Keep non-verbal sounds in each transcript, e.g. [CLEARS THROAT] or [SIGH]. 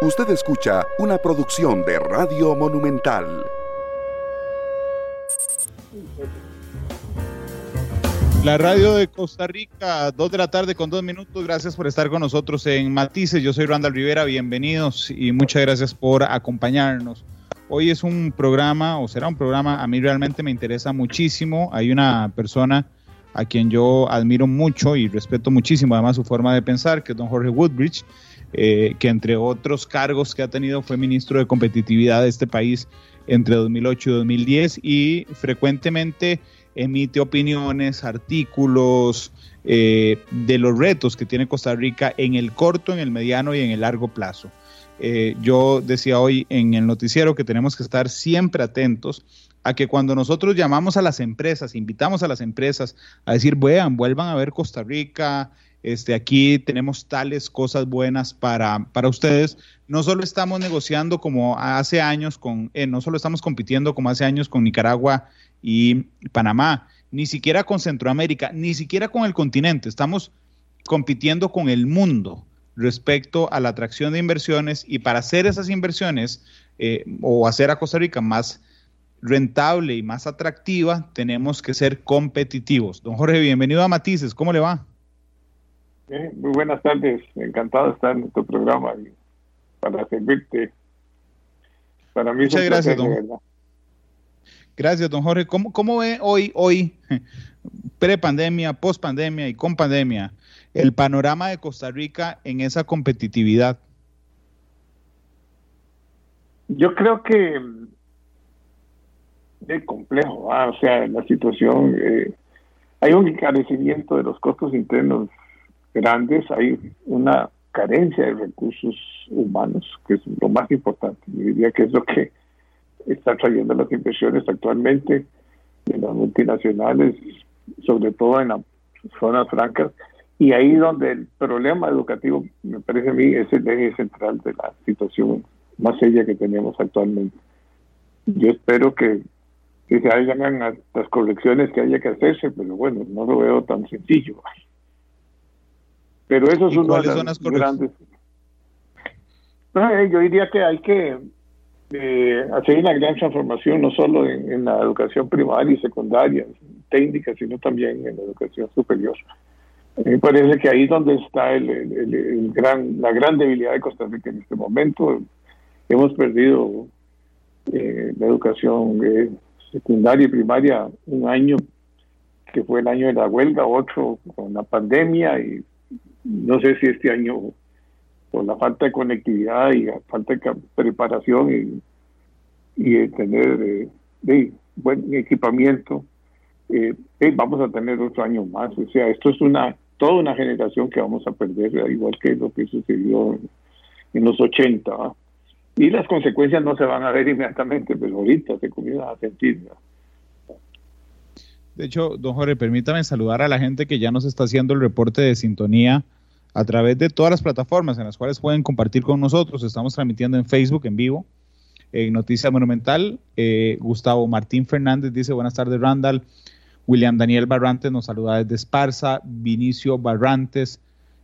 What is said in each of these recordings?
Usted escucha una producción de Radio Monumental. La radio de Costa Rica, dos de la tarde con dos minutos. Gracias por estar con nosotros en Matices. Yo soy Randall Rivera, bienvenidos y muchas gracias por acompañarnos. Hoy es un programa, o será un programa, a mí realmente me interesa muchísimo. Hay una persona a quien yo admiro mucho y respeto muchísimo, además su forma de pensar, que es don Jorge Woodbridge. Eh, que entre otros cargos que ha tenido fue ministro de competitividad de este país entre 2008 y 2010 y frecuentemente emite opiniones, artículos eh, de los retos que tiene Costa Rica en el corto, en el mediano y en el largo plazo. Eh, yo decía hoy en el noticiero que tenemos que estar siempre atentos a que cuando nosotros llamamos a las empresas, invitamos a las empresas a decir, vean, vuelvan a ver Costa Rica, este, aquí tenemos tales cosas buenas para, para ustedes. No solo estamos negociando como hace años con, eh, no solo estamos compitiendo como hace años con Nicaragua y Panamá, ni siquiera con Centroamérica, ni siquiera con el continente. Estamos compitiendo con el mundo respecto a la atracción de inversiones y para hacer esas inversiones eh, o hacer a Costa Rica más rentable y más atractiva, tenemos que ser competitivos. Don Jorge, bienvenido a Matices, ¿cómo le va? Muy buenas tardes, encantado de estar en tu programa y para servirte. Para mí Muchas gracias, don. Gracias, don Jorge. ¿Cómo, cómo ve hoy, hoy, [LAUGHS] pre-pandemia, post-pandemia y con pandemia, el panorama de Costa Rica en esa competitividad? Yo creo que es complejo, o sea, la situación, eh, hay un encarecimiento de los costos internos grandes, hay una carencia de recursos humanos, que es lo más importante. Yo diría que es lo que está trayendo las inversiones actualmente de las multinacionales, sobre todo en las zonas francas. Y ahí donde el problema educativo, me parece a mí, es el eje central de la situación más seria que tenemos actualmente. Yo espero que, que se hagan las correcciones que haya que hacerse, pero bueno, no lo veo tan sencillo. Pero eso es uno de los grandes. Eh, yo diría que hay que eh, hacer una gran transformación, no solo en, la educación primaria y secundaria, técnica, sino también en la educación superior. Me parece que ahí es donde está el, gran, la gran debilidad de Costa Rica en este momento. Hemos perdido eh, la educación secundaria y primaria un año que fue el año de la huelga, otro con la pandemia y no sé si este año por la falta de conectividad y la falta de preparación y, tener eh, buen equipamiento, eh, eh, vamos a tener otro año más. O sea, esto es una toda una generación que vamos a perder, igual que lo que sucedió en, los 80. Y las consecuencias no se van a ver inmediatamente, pero ahorita se comienzan a sentir. De hecho, don Jorge, permítame saludar a la gente que ya nos está haciendo el reporte de sintonía a través de todas las plataformas en las cuales pueden compartir con nosotros. Estamos transmitiendo en Facebook en vivo, en Noticia Monumental. Eh, Gustavo Martín Fernández dice buenas tardes, Randall. William Daniel Barrantes nos saluda desde Esparza. Vinicio Barrantes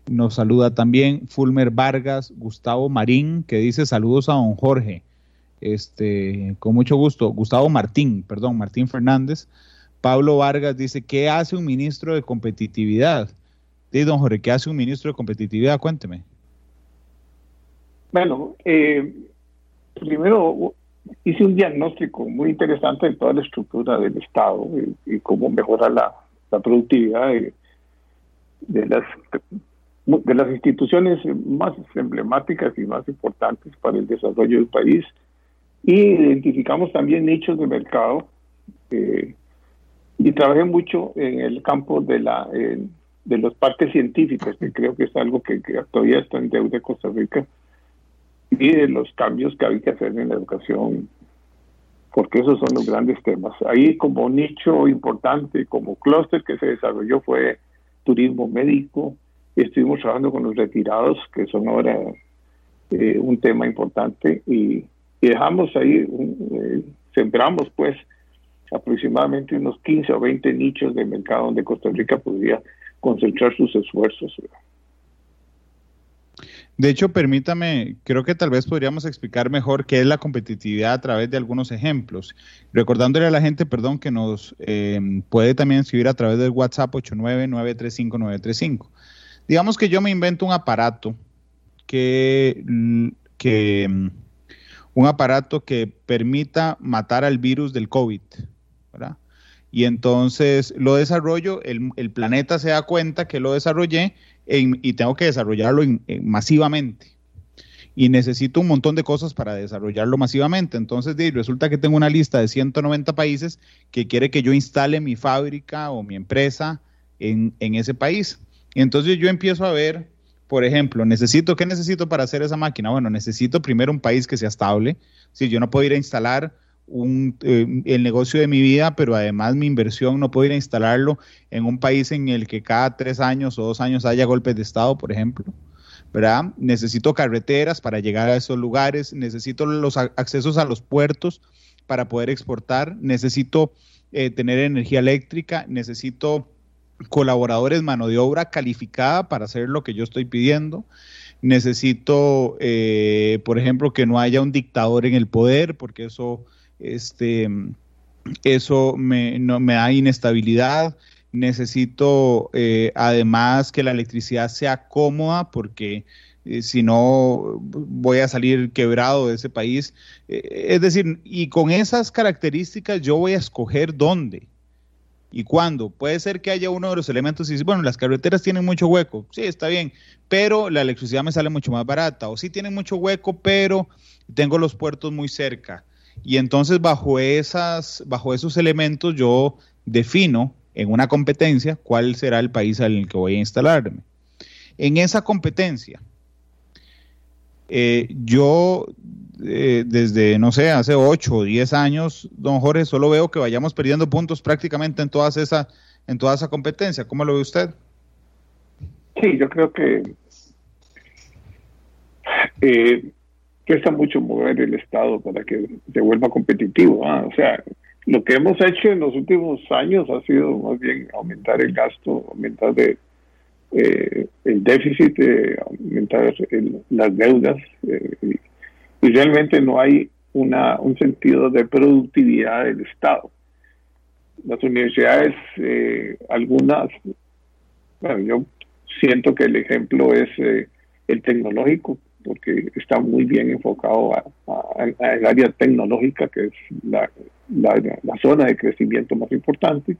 nos saluda también. Fulmer Vargas, Gustavo Marín, que dice saludos a don Jorge. Este, con mucho gusto. Gustavo Martín, perdón, Martín Fernández. Pablo Vargas dice, ¿qué hace un ministro de competitividad? Sí, don Jorge, ¿qué hace un ministro de competitividad? Cuénteme. Bueno, eh, primero hice un diagnóstico muy interesante de toda la estructura del Estado y, cómo mejora la, productividad de, las de las instituciones más emblemáticas y más importantes para el desarrollo del país. Y identificamos también nichos de mercado eh, y trabajé mucho en el campo de la de los parques científicos, que creo que es algo que, todavía está en deuda de Costa Rica, y de los cambios que hay que hacer en la educación, porque esos son los grandes temas. Ahí como nicho importante, como clúster que se desarrolló fue turismo médico, estuvimos trabajando con los retirados, que son ahora eh, un tema importante, y, dejamos ahí, eh, sembramos pues aproximadamente unos 15 o 20 nichos de mercado donde Costa Rica podría concentrar sus esfuerzos. De hecho, permítame, creo que tal vez podríamos explicar mejor qué es la competitividad a través de algunos ejemplos. Recordándole a la gente, perdón, que nos eh, puede también escribir a través del WhatsApp 899359935. Digamos que yo me invento un aparato que, que mm, un aparato que permita matar al virus del COVID, Y entonces lo desarrollo, el, el planeta se da cuenta que lo desarrollé y tengo que desarrollarlo masivamente. Y necesito un montón de cosas para desarrollarlo masivamente. Entonces resulta que tengo una lista de 190 países que quiere que yo instale mi fábrica o mi empresa en, en ese país. Y entonces yo empiezo a ver, por ejemplo, necesito, ¿qué necesito para hacer esa máquina? Bueno, necesito primero un país que sea estable. Si yo no puedo ir a instalar un, eh, el negocio de mi vida, pero además mi inversión no puedo ir a instalarlo en un país en el que cada tres años o dos años haya golpes de Estado, por ejemplo. ¿verdad? Necesito carreteras para llegar a esos lugares, necesito los accesos a los puertos para poder exportar, necesito eh, tener energía eléctrica, necesito colaboradores, mano de obra calificada para hacer lo que yo estoy pidiendo. Necesito, eh, por ejemplo, que no haya un dictador en el poder, porque eso este, eso me, da inestabilidad. Necesito eh, además que la electricidad sea cómoda porque eh, si no voy a salir quebrado de ese país. Eh, es decir, y con esas características yo voy a escoger dónde y cuándo. Puede ser que haya uno de los elementos y bueno, las carreteras tienen mucho hueco, sí, está bien, pero la electricidad me sale mucho más barata. O sí tienen mucho hueco, pero tengo los puertos muy cerca y entonces bajo, esas, bajo esos elementos yo defino en una competencia cuál será el país en el que voy a instalarme. En esa competencia, eh, yo eh, desde, no sé, hace 8 o 10 años, don Jorge, solo veo que vayamos perdiendo puntos prácticamente en, todas esa, en toda esa competencia. ¿Cómo lo ve usted? Sí, yo creo que eh, cuesta mucho mover el Estado para que se vuelva competitivo. ¿ah? O sea, lo que hemos hecho en los últimos años ha sido más bien aumentar el gasto, aumentar eh, el déficit, eh, aumentar las deudas eh, y, realmente no hay una, un sentido de productividad del Estado. Las universidades, algunas, bueno, yo siento que el ejemplo es el tecnológico, porque está muy bien enfocado al área tecnológica, que es la, zona de crecimiento más importante.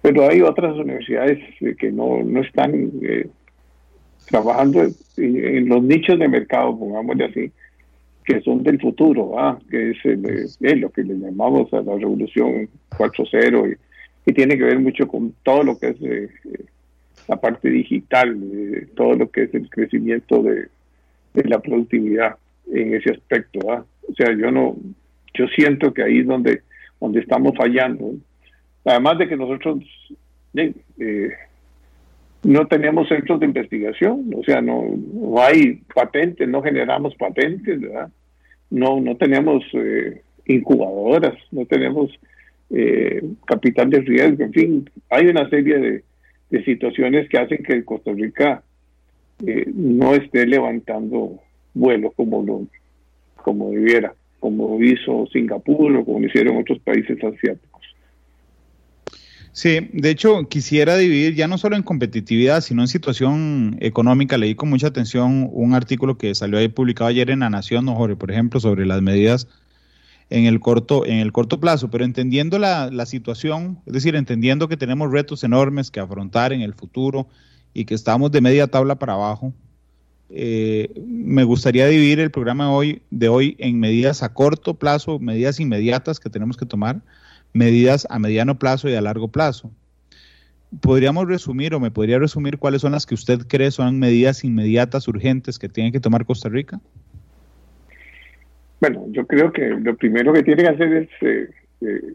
Pero hay otras universidades eh, que no, están eh, trabajando en, los nichos de mercado, pongámosle así, que son del futuro, que es, lo que le llamamos a la revolución 4.0 y, y, tiene que ver mucho con todo lo que es eh, la parte digital, todo lo que es el crecimiento de, de la productividad en ese aspecto. O sea, yo no, yo siento que ahí es donde, donde estamos fallando. Además de que nosotros eh, no tenemos centros de investigación, o sea, no, no hay patentes, no generamos patentes. No, no tenemos eh, incubadoras, no tenemos eh, capital de riesgo, en fin, hay una serie de, de situaciones que hacen que Costa Rica eh, no esté levantando vuelo como lo como debiera, como hizo Singapur o como hicieron otros países asiáticos. Sí, de hecho quisiera dividir ya no solo en competitividad, sino en situación económica. Leí con mucha atención un artículo que salió ahí publicado ayer en La Nación, ¿no, Jorge? Por ejemplo, sobre las medidas en el corto, en el corto plazo, pero entendiendo la, la situación, es decir, entendiendo que tenemos retos enormes que afrontar en el futuro, y que estamos de media tabla para abajo, eh, me gustaría dividir el programa de hoy, de hoy en medidas a corto plazo, medidas inmediatas que tenemos que tomar, medidas a mediano plazo y a largo plazo. ¿Podríamos resumir o me podría resumir cuáles son las que usted cree son medidas inmediatas, urgentes que tiene que tomar Costa Rica? Bueno, yo creo que lo primero que tiene que hacer es eh, eh,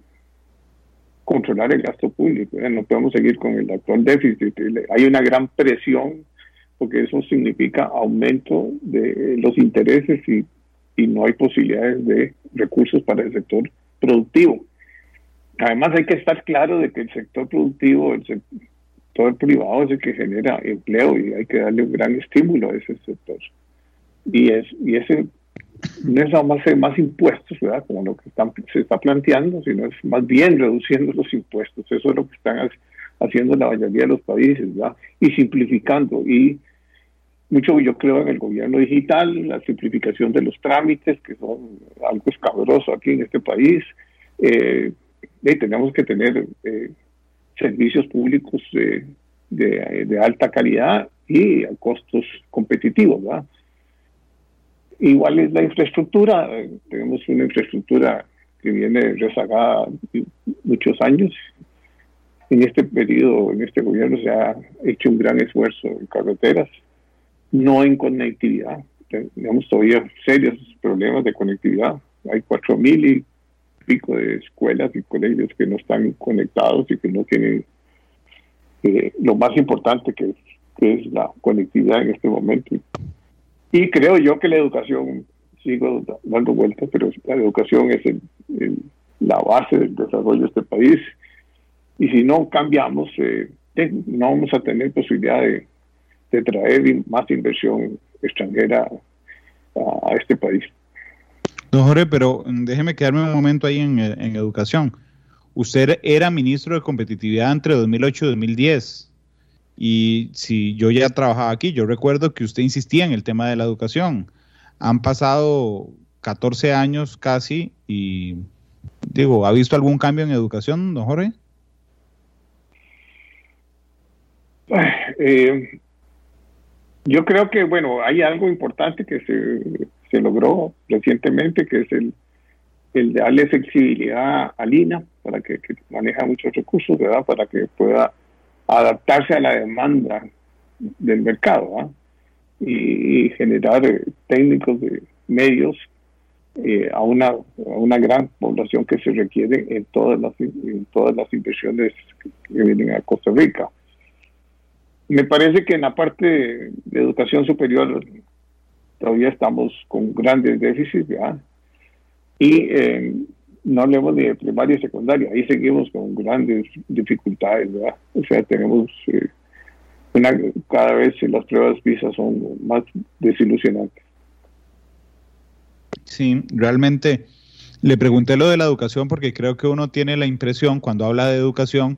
controlar el gasto público. No podemos seguir con el actual déficit. Hay una gran presión porque eso significa aumento de los intereses y, no hay posibilidades de recursos para el sector productivo. Además hay que estar claro de que el sector productivo sector privado es el que genera empleo y hay que darle un gran estímulo a ese sector. Y, es, y ese no es nada más más impuestos, ¿verdad? Como lo que están, se está planteando, sino es más bien reduciendo los impuestos. Eso es lo que están haciendo la mayoría de los países, ¿verdad? Y simplificando. Y mucho yo creo en el gobierno digital, la simplificación de los trámites, que son algo escabroso aquí en este país. Eh, y tenemos que tener eh, servicios públicos de, de, alta calidad y a costos competitivos, ¿verdad? Igual es la infraestructura, tenemos una infraestructura que viene rezagada muchos años. En este periodo, en este gobierno se ha hecho un gran esfuerzo en carreteras, no en conectividad. Tenemos todavía serios problemas de conectividad. Hay cuatro mil y pico de escuelas y colegios que no están conectados y que no tienen eh, lo más importante que que es la conectividad en este momento. Y creo yo que la educación, sigo dando vueltas, pero la educación es la base del desarrollo de este país. Y si no cambiamos, eh, no vamos a tener posibilidad de, traer más inversión extranjera a, este país. Don Jorge, pero déjeme quedarme un momento ahí en, en educación. Usted era ministro de competitividad entre 2008 y 2010. Y si yo ya trabajaba aquí, yo recuerdo que usted insistía en el tema de la educación. Han pasado 14 años casi y digo, ¿ha visto algún cambio en educación, don Jorge? Eh, yo creo que, bueno, hay algo importante que se, se logró recientemente, que es el, el darle flexibilidad a Lina para que, que maneja muchos recursos, ¿verdad? Para que pueda adaptarse a la demanda del mercado ¿ah? y, generar eh, técnicos de medios eh, a, una, a una gran población que se requiere en todas las, en todas las inversiones que vienen a Costa Rica. Me parece que en la parte de educación superior todavía estamos con grandes déficits. Y eh, no hablemos de primaria y secundaria, ahí seguimos con grandes dificultades, ¿verdad? O sea, tenemos eh, una, cada vez las pruebas PISA son más desilusionantes. Sí, realmente le pregunté lo de la educación porque creo que uno tiene la impresión cuando habla de educación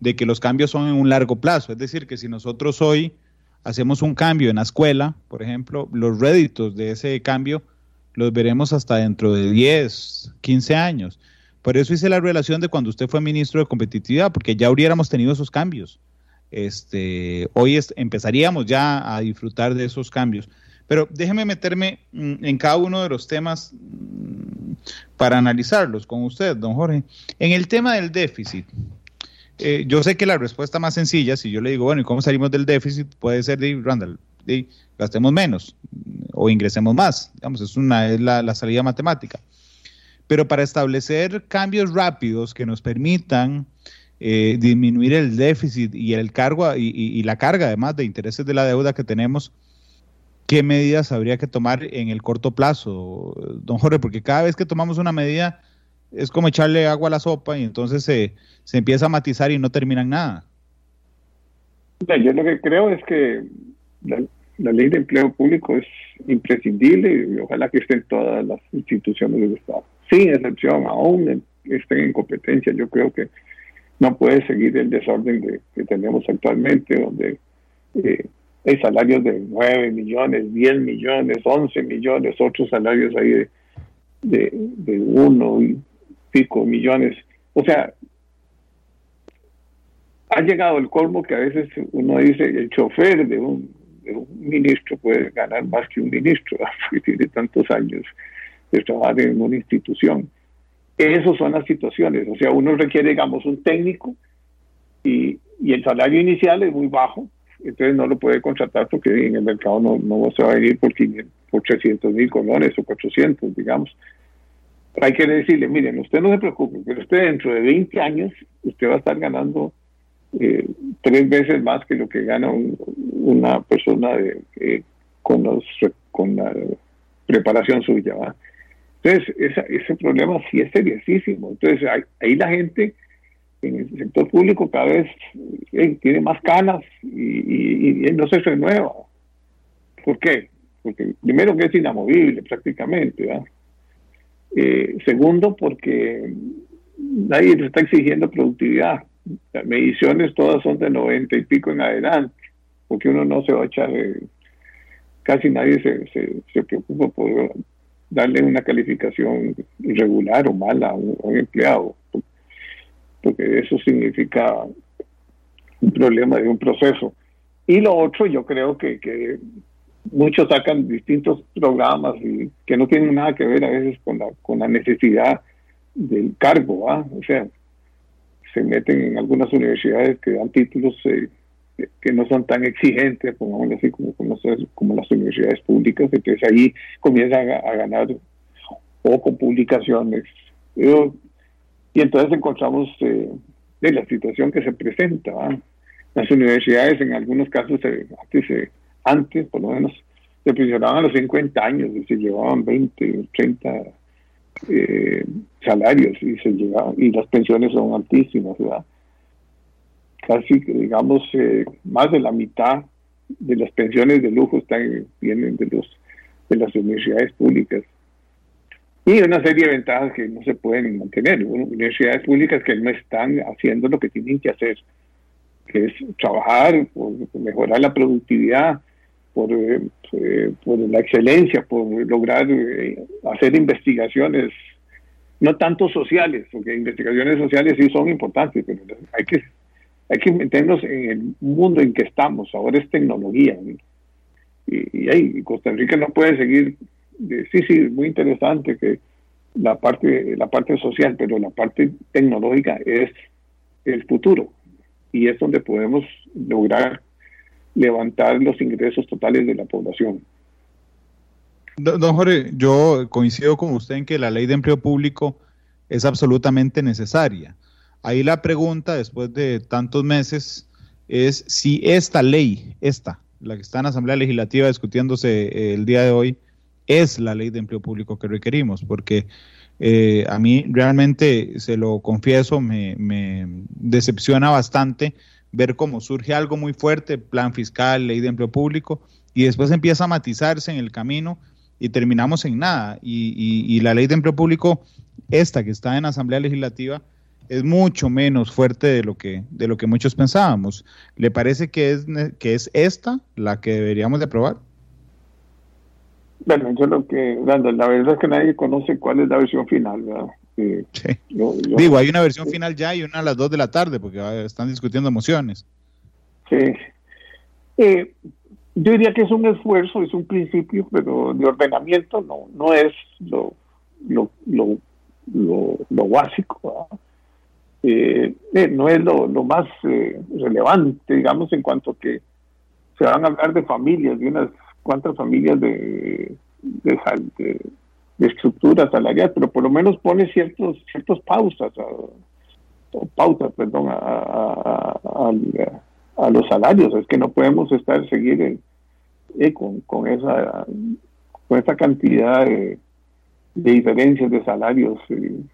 de que los cambios son en un largo plazo, es decir, que si nosotros hoy hacemos un cambio en la escuela, por ejemplo, los réditos de ese cambio los veremos hasta dentro de 10, 15 años. Por eso hice la relación de cuando usted fue ministro de competitividad, porque ya hubiéramos tenido esos cambios. Este, hoy empezaríamos ya a disfrutar de esos cambios. Pero déjeme meterme mm, en cada uno de los temas mm, para analizarlos con usted, don Jorge. En el tema del déficit, eh, yo sé que la respuesta más sencilla, si yo le digo, bueno, ¿y cómo salimos del déficit? Puede ser de Randall, gastemos menos o ingresemos más. Digamos, es, una, es la, salida matemática. Pero para establecer cambios rápidos que nos permitan eh, disminuir el déficit y el cargo y, la carga además de intereses de la deuda que tenemos, ¿qué medidas habría que tomar en el corto plazo, don Jorge? Porque cada vez que tomamos una medida es como echarle agua a la sopa y entonces se, se empieza a matizar y no termina en nada. Yo lo que creo es que la ley de empleo público es imprescindible y ojalá que estén todas las instituciones del Estado. Sin excepción, aún estén en competencia, yo creo que no puede seguir el desorden que tenemos actualmente, donde eh, hay salarios de 9 millones, 10 millones, 11 millones, otros salarios ahí de, de, de uno y pico millones. O sea, ha llegado el colmo que a veces uno dice el chofer de un un ministro puede ganar más que un ministro, [LAUGHS] porque tiene tantos años de trabajar en una institución. Esas son las situaciones, o sea, uno requiere, digamos, un técnico y, el salario inicial es muy bajo, entonces no lo puede contratar porque en el mercado no, no se va a venir por, 500, por 300 mil colones o 400, digamos. Hay que decirle, miren, usted no se preocupe, pero usted dentro de 20 años, usted va a estar ganando eh, tres veces más que lo que gana una persona de, eh, con, los, con la preparación suya. Entonces, ese problema sí es seriosísimo. Entonces, ahí, la gente en el sector público cada vez eh, tiene más canas y, y, no se renueva. ¿Por qué? Porque primero que es inamovible prácticamente. Eh, segundo, porque nadie le está exigiendo productividad. Las mediciones todas son de 90 y pico en adelante, porque uno no se va a echar, eh, casi nadie se, se, se preocupa por darle una calificación irregular o mala a un empleado porque eso significa un problema de un proceso. Y lo otro, yo creo que, que muchos sacan distintos programas y que no tienen nada que ver a veces con la, con la necesidad del cargo, ¿ah? o sea, se meten en algunas universidades que dan títulos eh, que no son tan exigentes, como, así, como, como, las universidades públicas, entonces ahí comienzan a, ganar o con publicaciones. Yo y entonces encontramos eh, la situación que se presenta. Las universidades en algunos casos, antes, antes por lo menos, se pensionaban a los 50 años y se llevaban 20, 30 eh, salarios y se llevaban, y las pensiones son altísimas, ¿verdad? Casi, digamos, eh, más de la mitad de las pensiones de lujo están, vienen de, los, de las universidades públicas y una serie de ventajas que no se pueden mantener. Universidades públicas que no están haciendo lo que tienen que hacer, que es trabajar mejorar la productividad, por, eh, eh, por la excelencia, por lograr eh, hacer investigaciones, no tanto sociales, porque investigaciones sociales sí son importantes, pero hay que, hay que meternos en el mundo en que estamos, ahora es tecnología. Y, y ahí Costa Rica no puede seguir sí, sí, muy interesante que la parte, la parte social, pero la parte tecnológica es el futuro y es donde podemos lograr levantar los ingresos totales de la población. Don, Jorge, yo coincido con usted en que la ley de empleo público es absolutamente necesaria. Ahí la pregunta, después de tantos meses, es si esta ley, esta, la que está en la Asamblea Legislativa discutiéndose el día de hoy, es la ley de empleo público que requerimos, porque eh, a mí realmente, se lo confieso, me, decepciona bastante ver cómo surge algo muy fuerte, plan fiscal, ley de empleo público, y después empieza a matizarse en el camino y terminamos en nada. Y, la ley de empleo público, esta que está en Asamblea Legislativa, es mucho menos fuerte de lo que, de lo que muchos pensábamos. ¿Le parece que es, que es esta la que deberíamos de aprobar? Bueno, yo lo que, la verdad es que nadie conoce cuál es la versión final, ¿verdad? Sí. Digo, hay una versión final ya y una a las 2 de la tarde, porque están discutiendo emociones. Sí. Eh, yo diría que es un esfuerzo, es un principio, pero de ordenamiento no, no es lo, lo, lo, lo, básico. Eh, eh, no es lo, lo más relevante, digamos, en cuanto que se van a hablar de familias, de unas cuántas familias de, de, estructura salarial, pero por lo menos pone ciertos ciertos pausas, o pautas, perdón, a, a, los salarios. Es que no podemos estar seguir eh, con, con, esa con esa cantidad de, diferencias de salarios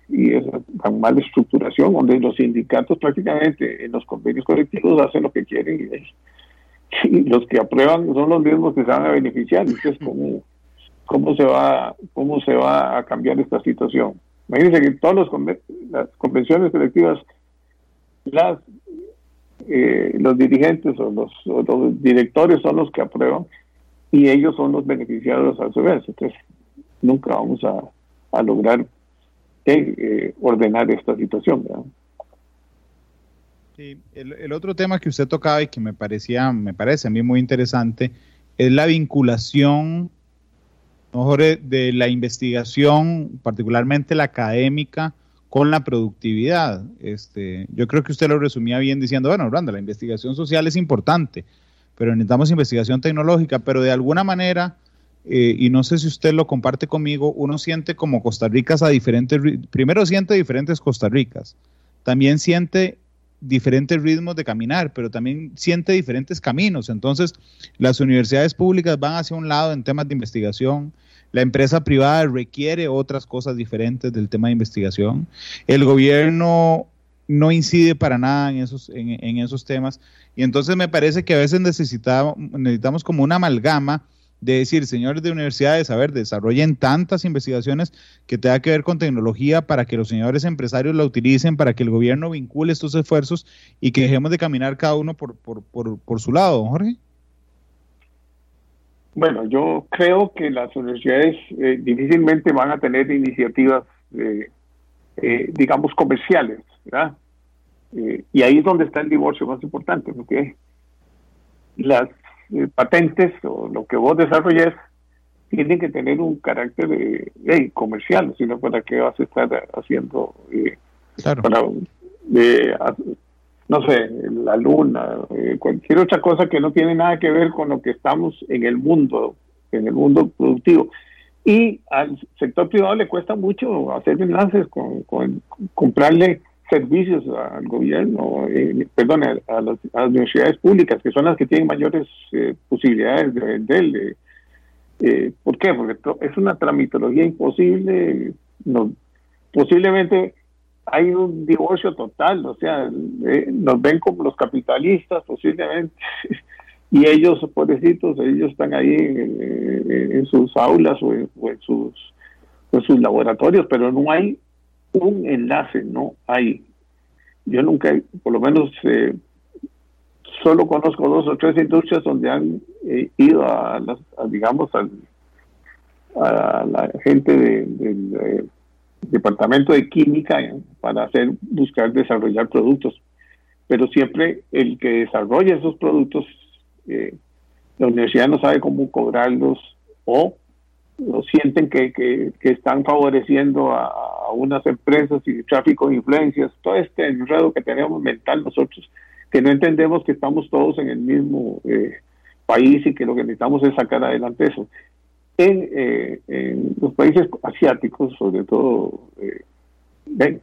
y, esa tan mala estructuración, donde los sindicatos prácticamente en los convenios colectivos hacen lo que quieren y los que aprueban son los mismos que se van a beneficiar. Entonces, ¿cómo, cómo, se, va, cómo se va a cambiar esta situación? Imagínense que todas las convenciones colectivas, las, eh, los dirigentes o los, los, directores son los que aprueban y ellos son los beneficiados a su vez. Entonces, nunca vamos a, a lograr eh, eh, ordenar esta situación. ¿verdad? Sí, el, otro tema que usted tocaba y que me parecía, me parece a mí muy interesante, es la vinculación mejor de la investigación, particularmente la académica, con la productividad. Este, yo creo que usted lo resumía bien diciendo, bueno, Randa, la investigación social es importante, pero necesitamos investigación tecnológica, pero de alguna manera, eh, y no sé si usted lo comparte conmigo, uno siente como Costa Ricas a diferentes, primero siente diferentes Costa Ricas, también siente diferentes ritmos de caminar, pero también siente diferentes caminos. Entonces, las universidades públicas van hacia un lado en temas de investigación, la empresa privada requiere otras cosas diferentes del tema de investigación. El gobierno no incide para nada en esos, en, esos temas. Y entonces me parece que a veces necesitamos, necesitamos como una amalgama de decir, señores de universidades, a ver, desarrollen tantas investigaciones que tenga que ver con tecnología para que los señores empresarios la utilicen, para que el gobierno vincule estos esfuerzos y que dejemos de caminar cada uno por, por, por, por su lado, Jorge. Bueno, yo creo que las universidades eh, difícilmente van a tener iniciativas, eh, eh, digamos, comerciales, ¿verdad? y ahí es donde está el divorcio más importante, porque las patentes o lo que vos desarrolles tienen que tener un carácter de, comercial, sino para qué vas a estar haciendo claro. para, no sé, la luna, eh, cualquier otra cosa que no tiene nada que ver con lo que estamos en el mundo, en el mundo productivo. Y al sector privado le cuesta mucho hacer enlaces con, comprarle servicios al gobierno, eh, perdón, a, las, universidades públicas, que son las que tienen mayores eh, posibilidades de venderle. ¿Por qué? Porque es una tramitología imposible. Posiblemente hay un divorcio total, o sea, eh, nos ven como los capitalistas posiblemente, [LAUGHS] y ellos, pobrecitos, ellos están ahí en, sus aulas o en, sus laboratorios, pero no hay un enlace, no hay. Yo nunca, por lo menos, eh, solo conozco dos o tres industrias donde han eh, ido a, las, digamos, a la gente de departamento de química para hacer, buscar desarrollar productos. Pero siempre el que desarrolla esos productos, eh, la universidad no sabe cómo cobrarlos o, sienten que, que, están favoreciendo a, unas empresas y tráfico de influencias, todo este enredo que tenemos mental nosotros, que no entendemos que estamos todos en el mismo eh, país y que lo que necesitamos es sacar adelante eso. Eh, en, los países asiáticos, sobre todo, eh,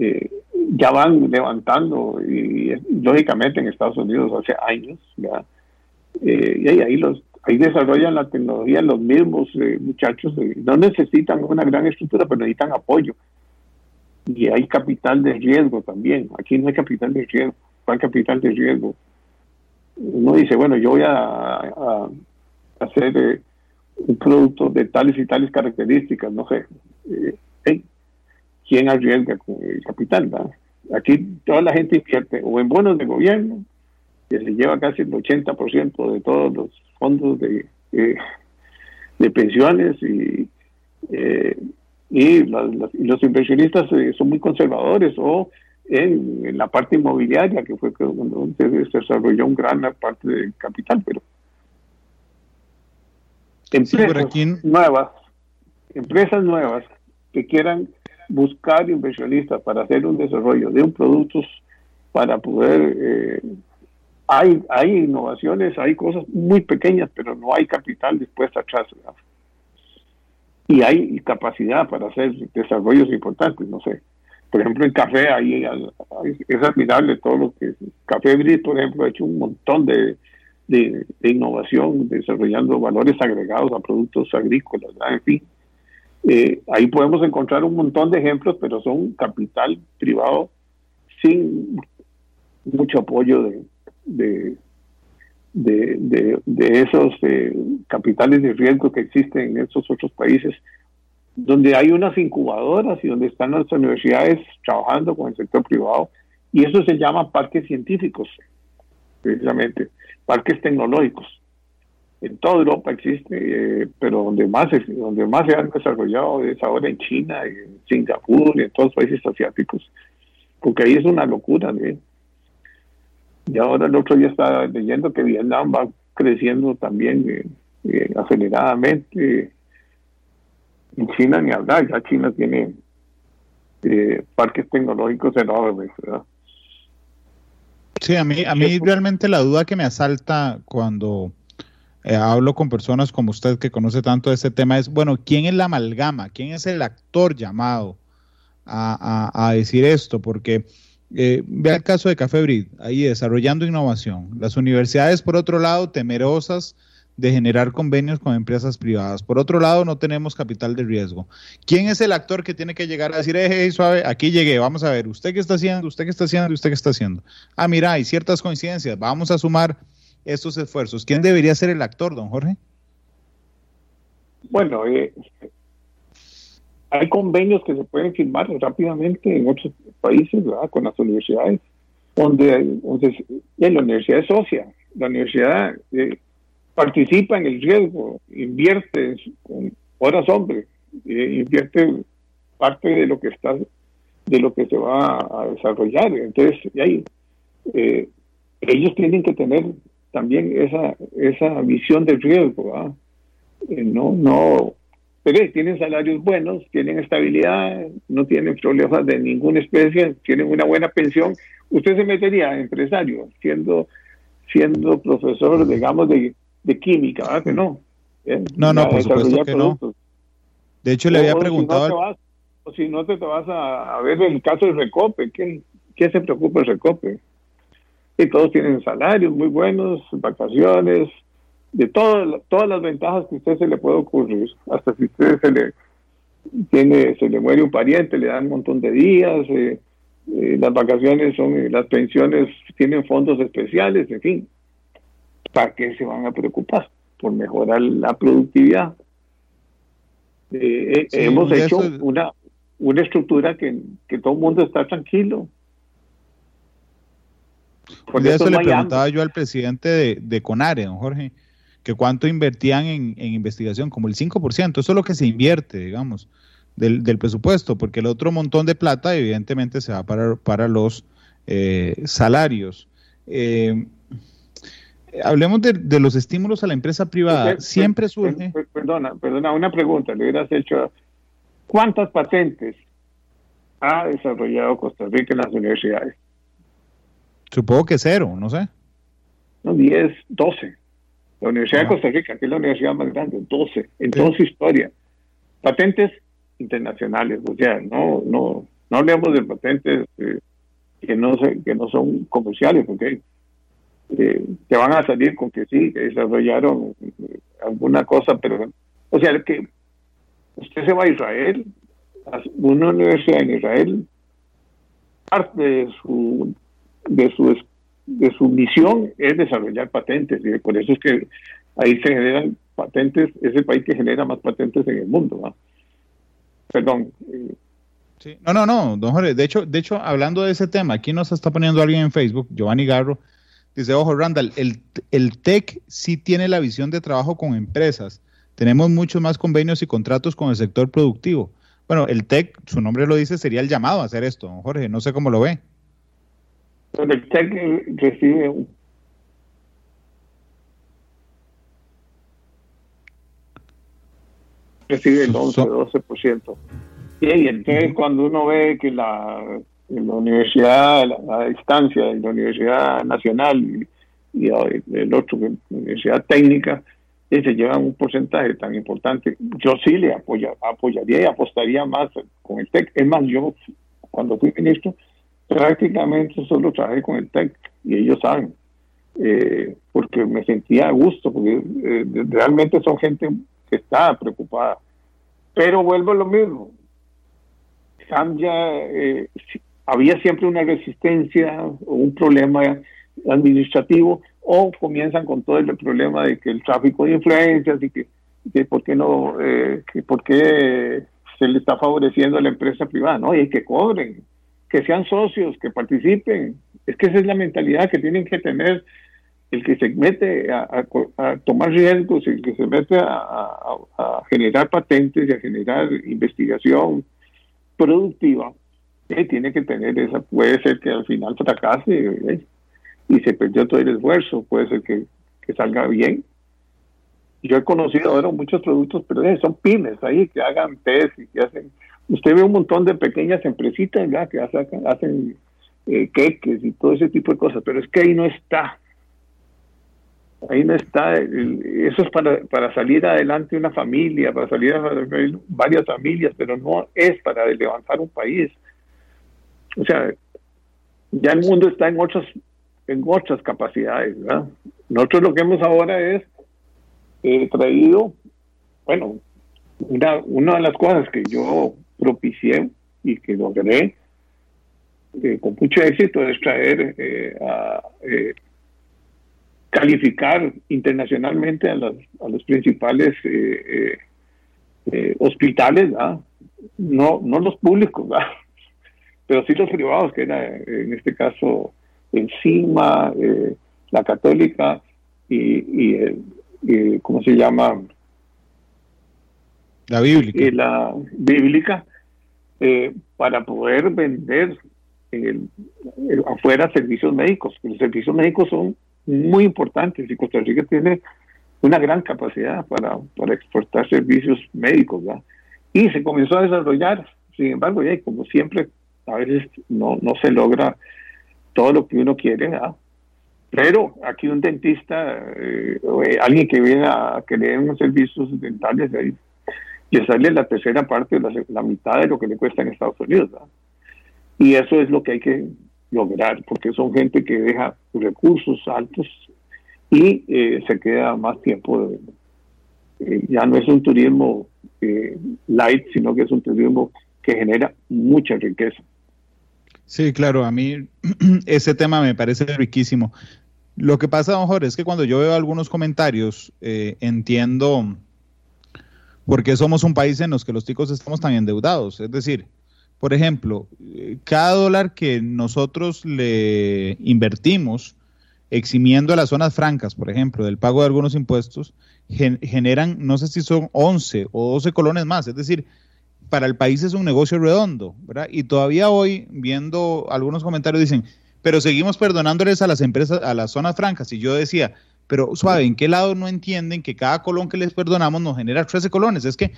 eh, ya van levantando y, lógicamente en Estados Unidos hace años, ¿ya? y ahí, los ahí desarrollan la tecnología los mismos muchachos, no necesitan una gran estructura, pero necesitan apoyo. Y hay capital de riesgo también. Aquí no hay capital de riesgo. ¿Cuál capital de riesgo? Uno dice, bueno, yo voy a hacer eh, un producto de tales y tales características, no sé. Eh, ¿Quién arriesga con el capital? Aquí toda la gente invierte o en bonos de gobierno, que se lleva casi el 80% de todos los fondos de, eh, de pensiones y, y, los inversionistas son muy conservadores o en, la parte inmobiliaria, que fue cuando se desarrolló un gran parte del capital, pero empresas nuevas, empresas nuevas que quieran buscar inversionistas para hacer un desarrollo de un producto para poder eh, hay hay innovaciones hay cosas muy pequeñas pero no hay capital dispuesto atrás y hay capacidad para hacer desarrollos importantes no sé. Por ejemplo en café ahí es admirable todo lo que Café Brit por ejemplo ha hecho un montón de de, innovación, desarrollando valores agregados a productos agrícolas, en fin. Eh, ahí podemos encontrar un montón de ejemplos, pero son capital privado sin mucho apoyo de, de, de, esos eh, capitales de riesgo que existen en esos otros países, donde hay unas incubadoras y donde están las universidades trabajando con el sector privado, y eso se llama parques científicos, precisamente parques tecnológicos. En toda Europa existe, eh, pero donde más, donde más se han desarrollado es ahora en China, en Singapur, y en todos los países asiáticos, porque ahí es una locura. Y ahora el otro día estaba leyendo que Vietnam va creciendo también eh, eh, aceleradamente. En China ni hablar, ya China tiene parques tecnológicos enormes, ¿verdad? Sí, a mí, a mí realmente la duda que me asalta cuando eh, hablo con personas como usted que conoce tanto de este tema es, bueno, ¿quién es la amalgama? ¿Quién es el actor llamado a, decir esto? Porque eh, vea el caso de Café Brid, ahí desarrollando innovación. Las universidades, por otro lado, temerosas de generar convenios con empresas privadas. Por otro lado, no tenemos capital de riesgo. ¿Quién es el actor que tiene que llegar a decir, hey, suave, aquí llegué, vamos a ver, usted qué está haciendo, usted qué está haciendo, usted qué está haciendo? Ah, mira, hay ciertas coincidencias, vamos a sumar estos esfuerzos. ¿Quién debería ser el actor, don Jorge? Bueno, eh, hay convenios que se pueden firmar rápidamente en otros países, ¿verdad? Con las universidades, donde, donde la universidad es socia, la universidad eh, participa en el riesgo, invierte con horas hombre, eh, invierte parte de lo que está, de lo que se va a desarrollar. Entonces, ahí, eh, ellos tienen que tener también esa, esa visión del riesgo, eh, no, no, pero tienen salarios buenos, tienen estabilidad, no tienen problemas de ninguna especie, tienen una buena pensión. Usted se metería empresario siendo, siendo profesor, digamos, de de química, ¿verdad que no? No, no, por supuesto que no. De hecho, le había preguntado... o si no te, te vas a, ver el caso del Recope, ¿qué, ¿qué se preocupa el Recope? Y todos tienen salarios muy buenos, vacaciones, de todas todas las ventajas que a usted se le puede ocurrir. Hasta si usted se le tiene se le muere un pariente, le dan un montón de días, eh, eh, las vacaciones son, las pensiones tienen fondos especiales, en fin. ¿para qué se van a preocupar? Por mejorar la productividad. Eh, eh, hemos hecho una, una estructura que, todo el mundo está tranquilo. Por eso le preguntaba yo al presidente de, Conare, don Jorge, que cuánto invertían en, investigación, como el 5%, eso es lo que se invierte, digamos, del, presupuesto, porque el otro montón de plata evidentemente se va para, para los eh, salarios. Eh, hablemos de, los estímulos a la empresa privada. Siempre surge. perdona, perdona, una pregunta. Le hubieras hecho. ¿Cuántas patentes ha desarrollado Costa Rica en las universidades? Supongo que cero, no sé. No, 10, 12. La Universidad de. Costa Rica, que es la universidad más grande, 12, en toda su historia. Patentes internacionales, o sea, no, no, no hablemos de patentes eh, que, no que no son comerciales, porque eh, que van a salir con que sí, que desarrollaron alguna cosa, pero, o sea, que usted se va a Israel, a una universidad en Israel, parte de su, de su, de su misión es desarrollar patentes, y por eso es que ahí se generan patentes, es el país que genera más patentes en el mundo. Perdón. No, no, no, don Jorge. De hecho, de hecho, hablando de ese tema, aquí nos está poniendo alguien en Facebook, Giovanni Garro, Dice, ojo, Randall, el, el TEC sí tiene la visión de trabajo con empresas. Tenemos muchos más convenios y contratos con el sector productivo. Bueno, el TEC, su nombre lo dice, sería el llamado a hacer esto, Jorge. No sé cómo lo ve. El TEC recibe un recibe el 11, 12%. Y entonces cuando uno ve que la la universidad, la, la distancia, en la Universidad Nacional y, el otro, la Universidad Técnica, y se llevan un porcentaje tan importante. Yo sí le apoya, apoyaría y apostaría más con el TEC. Es más, yo cuando fui ministro, prácticamente solo trabajé con el TEC y ellos saben, eh, porque me sentía a gusto, porque eh, realmente son gente que está preocupada. Pero vuelvo a lo mismo. Cambia, eh, había siempre una resistencia o un problema administrativo o comienzan con todo el problema de que el tráfico de influencias y que, por qué no, que por qué se le está favoreciendo a la empresa privada, no, y que cobren, que sean socios, que participen. Es que esa es la mentalidad que tienen que tener el que se mete a, tomar riesgos, el que se mete a generar patentes y a generar investigación productiva tiene que tener esa, puede ser que al final fracase y se perdió todo el esfuerzo, puede ser que, salga bien. Yo he conocido ahora muchos productos, pero son pymes ahí que hagan test y que hacen. Usted ve un montón de pequeñas empresitas ¿ya? que hacen, hacen eh, queques y todo ese tipo de cosas, pero es que ahí no está. Ahí no está. eso es para, para salir adelante una familia, para salir adelante varias familias, pero no es para levantar un país. O sea, ya el mundo está en otras, en otras capacidades, ¿verdad? Nosotros lo que hemos ahora es he traído, bueno, una, una de las cosas que yo propicié y que logré eh, con mucho éxito es traer eh, a eh, calificar internacionalmente a, a los principales hospitales, no no los públicos, [LAUGHS] pero sí los privados, que era en este caso Encima, la Católica y, ¿cómo se llama? La bíblica. la bíblica, para poder vender afuera servicios médicos. Los servicios médicos son muy importantes y Costa Rica tiene una gran capacidad para, para exportar servicios médicos. Y se comenzó a desarrollar, sin embargo, ya como siempre, a veces no, no se logra todo lo que uno quiere. Pero aquí un dentista, eh, alguien que viene a que le den servicios dentales, le sale la tercera parte, la, la mitad de lo que le cuesta en Estados Unidos. Y eso es lo que hay que lograr, porque son gente que deja recursos altos y eh, se queda más tiempo. Eh, ya no es un turismo eh, light, sino que es un turismo que genera mucha riqueza. Sí, claro, a mí [CLEARS THROAT] ese tema me parece riquísimo. Lo que pasa, don Jorge, es que cuando yo veo algunos comentarios, entiendo por qué somos un país en los que los ticos estamos tan endeudados. Es decir, por ejemplo, cada dólar que nosotros le invertimos eximiendo a las zonas francas, por ejemplo, del pago de algunos impuestos, generan, no sé si son 11 o 12 colones más. Es decir, para el país es un negocio redondo, ¿verdad? Y todavía hoy, viendo algunos comentarios, dicen, pero seguimos perdonándoles a las empresas, a las zonas francas. Y yo decía, pero suave, ¿en qué lado no entienden que cada colón que les perdonamos nos genera 13 colones? Es que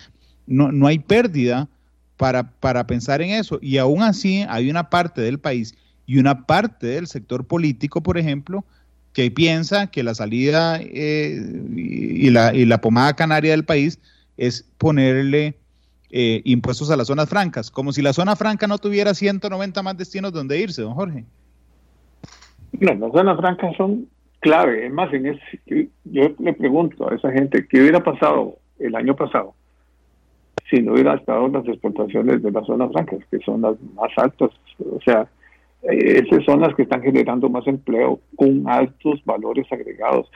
no, no hay pérdida para, para pensar en eso. Y aún así hay una parte del país y una parte del sector político, por ejemplo, que piensa que la salida eh, y, la, y, la, pomada canaria del país es ponerle eh, impuestos a las zonas francas, como si la zona franca no tuviera 190 más destinos donde irse, don Jorge. No, las zonas francas son clave. Es más, en ese, yo le pregunto a esa gente qué hubiera pasado el año pasado si no hubiera estado las exportaciones de las zonas francas, que son las más altas. O sea, eh, esas son las que están generando más empleo con altos valores agregados,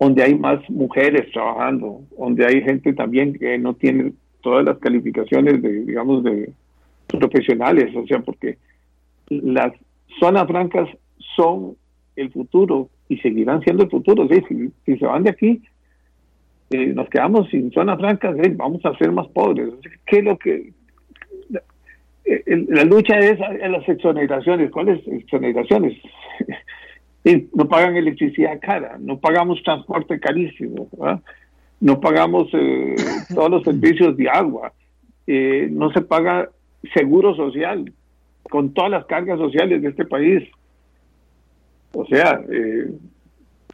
donde hay más mujeres trabajando, donde hay gente también que no tiene todas las calificaciones de, digamos, de profesionales, o sea, porque las zonas francas son el futuro y seguirán siendo el futuro. Si, si se van de aquí, eh, nos quedamos sin zonas francas, eh, vamos a ser más pobres. ¿Qué es lo que... Eh, la lucha es en las exoneraciones. ¿Cuáles exoneraciones? [LAUGHS] no pagan electricidad cara, no pagamos transporte carísimo, no pagamos [LAUGHS] todos los servicios de agua, no se paga seguro social con todas las cargas sociales de este país. O sea, eh,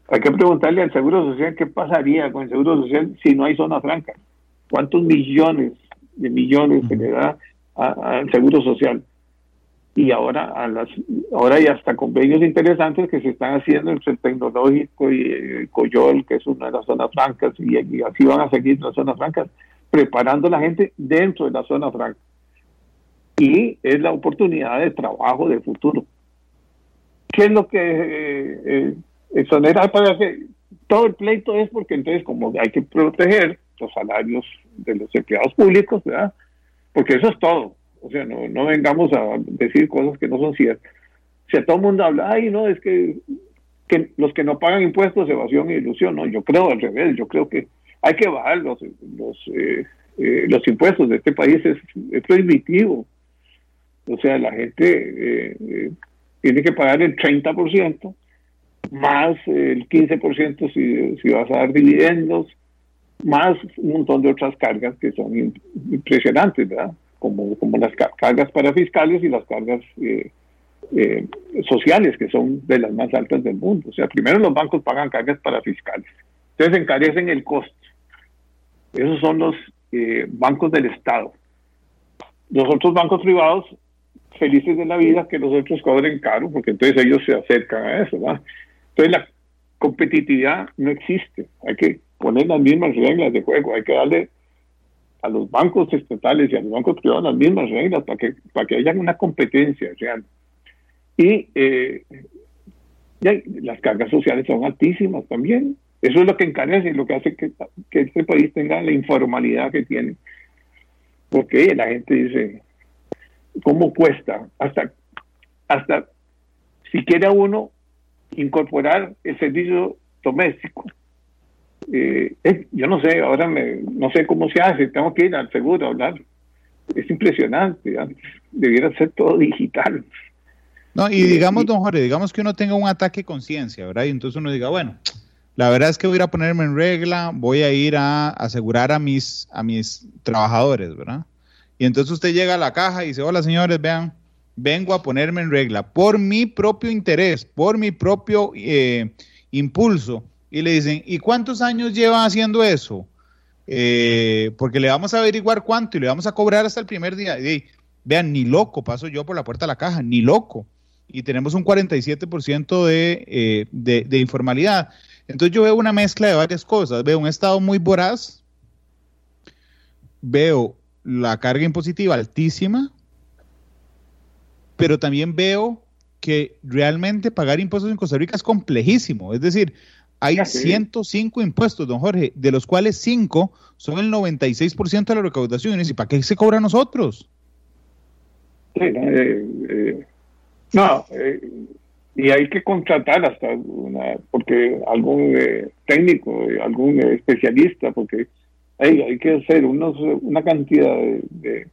hay que preguntarle al Seguro Social qué pasaría con el Seguro Social si no hay zona franca. ¿Cuántos millones de millones se le da al Seguro Social? Y ahora a las ahora hay hasta convenios interesantes que se están haciendo entre el tecnológico y el Coyol, que es una de las zonas francas, y, así van a seguir las zonas francas, preparando a la gente dentro de la zona franca. Y es la oportunidad de trabajo de futuro. ¿Qué es lo que eh, eh, para que todo el pleito es porque entonces como hay que proteger los salarios de los empleados públicos, ¿verdad? Porque eso es todo. O sea, no, no vengamos a decir cosas que no son ciertas. Si todo el mundo habla, ay, no, es que, que los que no pagan impuestos, evasión y ilusión, no, yo creo al revés, yo creo que hay que bajar los, los, eh, eh, los impuestos de este país, es, prohibitivo. O sea, la gente eh, tiene que pagar el 30% más el 15% si, si vas a dar dividendos, más un montón de otras cargas que son impresionantes, ¿verdad? Como, como las cargas para fiscales y las cargas eh, eh, sociales, que son de las más altas del mundo. O sea, primero los bancos pagan cargas para fiscales, entonces encarecen el costo. Esos son los eh, bancos del Estado. Los otros bancos privados, felices de la vida, que los otros cobren caro, porque entonces ellos se acercan a eso, ¿verdad? Entonces la competitividad no existe. Hay que poner las mismas reglas de juego, hay que darle a los bancos estatales y a los bancos privados las mismas reglas para que, para que haya una competencia real. Y eh, las cargas sociales son altísimas también. Eso es lo que encarece y lo que hace que, que este país tenga la informalidad que tiene. Porque la gente dice, ¿cómo cuesta? Hasta, hasta si quiere uno incorporar el servicio doméstico. Eh, yo no sé, ahora me, no sé cómo se hace, tengo que ir al seguro a hablar. Es impresionante, debiera ser todo [LAUGHS] digital. No, y digamos, don Jorge, digamos que uno tenga un ataque de conciencia, ¿verdad? Y entonces uno diga, bueno, la verdad es que voy a ir a ponerme en regla, voy a ir a asegurar a mis, a mis trabajadores, ¿verdad? Y entonces usted llega a la caja y dice, hola señores, vean, vengo a ponerme en regla por mi propio interés, por mi propio eh, impulso. Y le dicen, ¿y cuántos años lleva haciendo eso? Eh, porque le vamos a averiguar cuánto y le vamos a cobrar hasta el primer día. Vean, ni loco paso yo por la puerta de la caja, ni loco. Y tenemos un 47% de, eh, de, de informalidad. Entonces yo veo una mezcla de varias cosas. Veo un estado muy voraz, veo la carga impositiva altísima, pero también veo que realmente pagar impuestos en Costa Rica es complejísimo. Es decir, hay 105 impuestos, don Jorge, de los cuales 5 son el 96% de la recaudación. ¿Y para qué se cobra a nosotros? Sí, no, eh, eh, eh, y hay que contratar hasta una, porque algún técnico, algún especialista, porque hay, hay que hacer unos, una cantidad de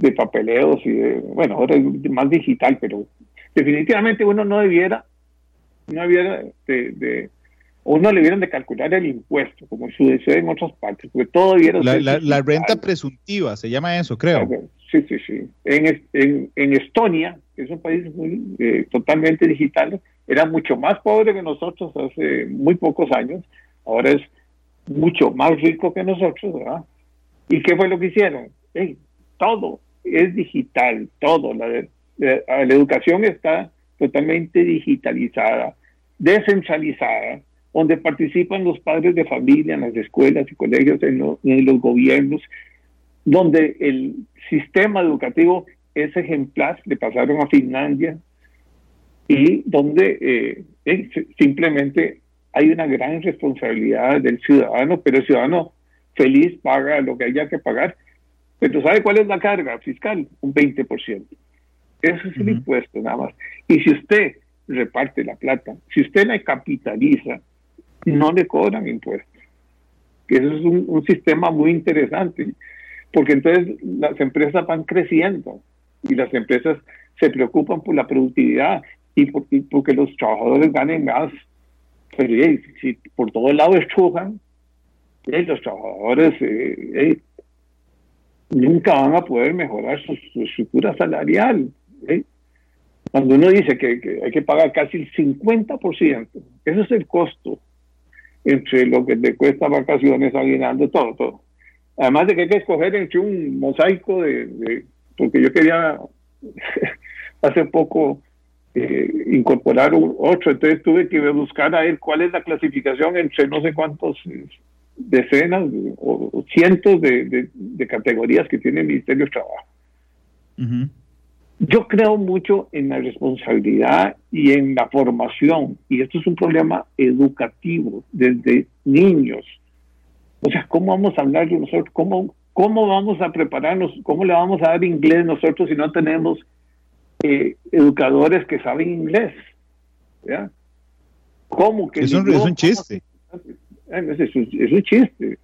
de papeleos y de, bueno, ahora es más digital, pero definitivamente uno no debiera, no debiera de, de uno le debieran de calcular el impuesto, como sucede en otras partes, porque todo debiera la, la, renta presuntiva, se llama eso, creo. Sí, sí, sí. En, en, en Estonia, que es un país muy, eh, totalmente digital, era mucho más pobre que nosotros hace muy pocos años, ahora es mucho más rico que nosotros, ¿verdad? ¿Y qué fue lo que hicieron? todo, es digital, todo. La, la, educación está totalmente digitalizada, descentralizada, donde participan los padres de familia en las escuelas y colegios, en, los gobiernos, donde el sistema educativo es ejemplar, le pasaron a Finlandia, y donde eh, simplemente hay una gran responsabilidad del ciudadano, pero el ciudadano feliz paga lo que haya que pagar pero ¿sabe cuál es la carga fiscal? Un 20%. Eso es el impuesto nada más. Y si usted reparte la plata, si usted la capitaliza, no le cobran impuestos. Eso es un, sistema muy interesante, porque entonces las empresas van creciendo y las empresas se preocupan por la productividad y, porque los trabajadores ganen más. Pero si por todo lado estrujan, los trabajadores eh, nunca van a poder mejorar su, estructura salarial. ¿eh? Cuando uno dice que, hay que pagar casi el 50%, ese es el costo entre lo que le cuesta vacaciones, aguinaldo, todo, todo. Además de que hay que escoger entre un mosaico de, porque yo quería [LAUGHS] hace poco eh, incorporar un otro, entonces tuve que buscar a ver cuál es la clasificación entre no sé cuántos decenas o cientos de, categorías que tiene el Ministerio de Trabajo. Yo creo mucho en la responsabilidad y en la formación, y esto es un problema educativo desde niños. O sea, ¿cómo vamos a hablar de nosotros? ¿Cómo, cómo vamos a prepararnos? ¿Cómo le vamos a dar inglés nosotros si no tenemos eh, educadores que saben inglés? ¿Ya? ¿Cómo que es un, es un chiste? es, un, chiste.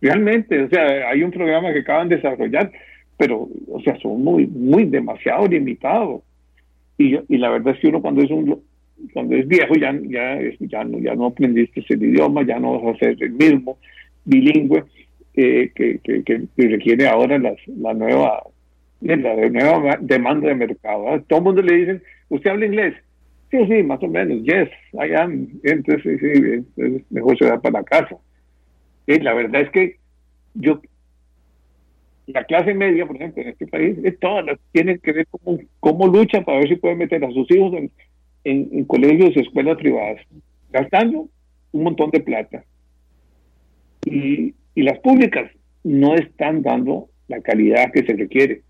Realmente, o sea, hay un programa que acaban de desarrollar, pero, o sea, son muy, muy demasiado limitados. Y, y la verdad es que uno cuando es un cuando es viejo ya, ya, ya, no, ya no aprendiste el idioma, ya no vas a ser el mismo bilingüe que, que, que, requiere ahora las, la nueva la nueva demanda de mercado. Todo el mundo le dicen, ¿usted habla inglés? Sí, sí, más o menos, yes, I am. Entonces, sí, sí, mejor se da para la casa. Y la verdad es que yo, la clase media, por ejemplo, en este país, es todas tienen que ver cómo, cómo luchan para ver si pueden meter a sus hijos en, en, colegios y escuelas privadas, gastando un montón de plata. Y, y las públicas no están dando la calidad que se requiere.